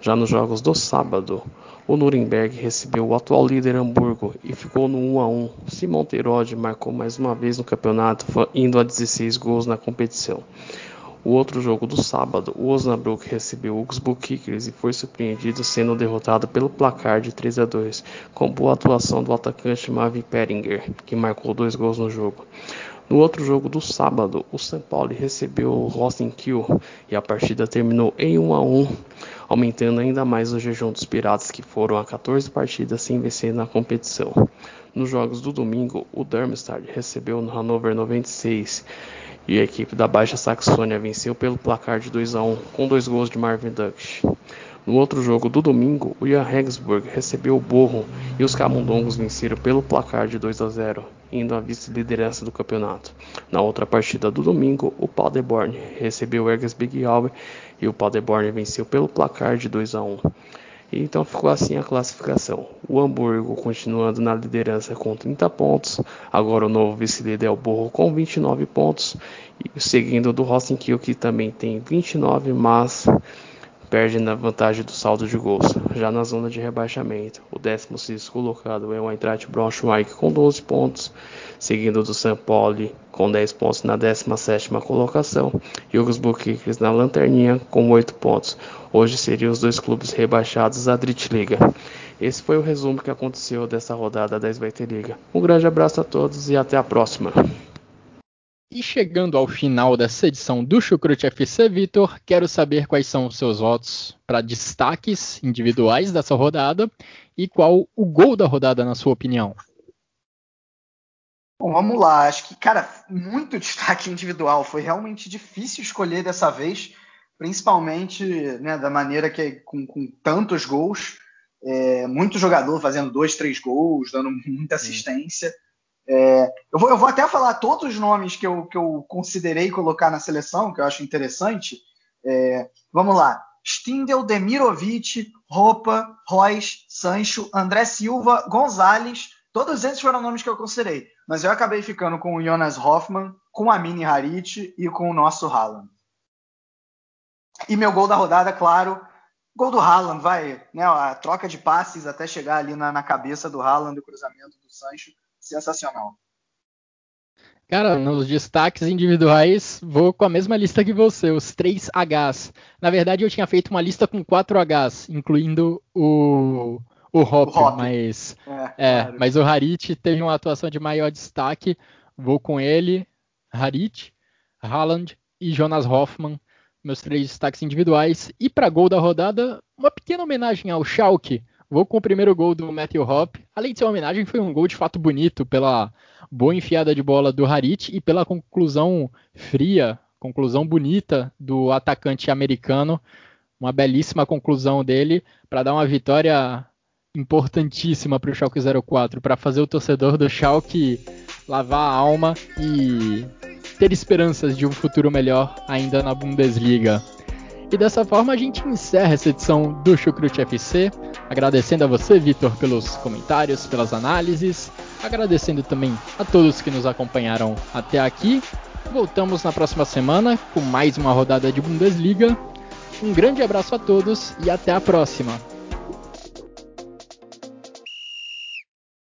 Já nos jogos do sábado, o Nuremberg recebeu o atual líder Hamburgo e ficou no 1 a 1. Simon Terode marcou mais uma vez no campeonato, indo a 16 gols na competição. O outro jogo do sábado, o Osnabrück recebeu o Augsburg Kickers e foi surpreendido sendo derrotado pelo placar de 3 a 2, com boa atuação do atacante Marvin Peringer, que marcou dois gols no jogo. No outro jogo do sábado, o São Paulo recebeu o Rosen Kiel e a partida terminou em 1 a 1 aumentando ainda mais o jejum dos Piratas, que foram a 14 partidas sem vencer na competição. Nos jogos do domingo, o Darmstadt recebeu no Hannover 96 e a equipe da Baixa Saxônia venceu pelo placar de 2 a 1 com dois gols de Marvin Duksch. No outro jogo do domingo, o Jan Regensburg recebeu o Borro e os Camundongos venceram pelo placar de 2 a 0, indo à vice-liderança do campeonato. Na outra partida do domingo, o Paderborn recebeu o Ergas Alve e o Paderborn venceu pelo placar de 2 a 1. E então ficou assim a classificação. O Hamburgo continuando na liderança com 30 pontos. Agora o novo vice-líder é o Borro com 29 pontos. E seguindo do Rosenkiel que também tem 29, mas perde na vantagem do saldo de gols. Já na zona de rebaixamento, o 16 colocado é o Eintracht Braunschweig com 12 pontos, seguindo do São Paulo com 10 pontos na 17ª colocação e o Augsburg na lanterninha com 8 pontos. Hoje seriam os dois clubes rebaixados da Drittliga. Esse foi o resumo que aconteceu dessa rodada da Sveite Liga. Um grande abraço a todos e até a próxima. E chegando ao final dessa edição do Chucrute FC, Vitor, quero saber quais são os seus votos para destaques individuais dessa rodada e qual o gol da rodada, na sua opinião. Bom, vamos lá. Acho que, cara, muito destaque individual. Foi realmente difícil escolher dessa vez, principalmente né, da maneira que com, com tantos gols. É, muito jogador fazendo dois, três gols, dando muita assistência. Sim. É, eu, vou, eu, vou, até falar todos os nomes que eu, que eu considerei colocar na seleção, que eu acho interessante. É, vamos lá. Stindel, Demirovic, Roupa, Royce, Sancho, André Silva, Gonzalez. Todos esses foram nomes que eu considerei. Mas eu acabei ficando com o Jonas Hoffmann, com a Mini Harit e com o nosso Haaland. E meu gol da rodada, claro, gol do Haaland, vai, né, a troca de passes até chegar ali na, na cabeça do Haaland, o cruzamento do Sancho sensacional. Cara, nos destaques individuais, vou com a mesma lista que você, os três Hs. Na verdade, eu tinha feito uma lista com quatro Hs, incluindo o, o Hop, mas, é, é claro. mas o Harit teve uma atuação de maior destaque. Vou com ele. Harit, Haaland e Jonas Hoffmann, meus três destaques individuais. E para gol da rodada, uma pequena homenagem ao Schalke. Vou com o primeiro gol do Matthew Hopp. Além de ser uma homenagem, foi um gol de fato bonito pela boa enfiada de bola do Harit e pela conclusão fria, conclusão bonita do atacante americano. Uma belíssima conclusão dele para dar uma vitória importantíssima para o Schalke 04, para fazer o torcedor do Schalke lavar a alma e ter esperanças de um futuro melhor ainda na Bundesliga. E dessa forma a gente encerra essa edição do Chucrute FC, agradecendo a você, Vitor, pelos comentários, pelas análises, agradecendo também a todos que nos acompanharam até aqui. Voltamos na próxima semana com mais uma rodada de Bundesliga. Um grande abraço a todos e até a próxima!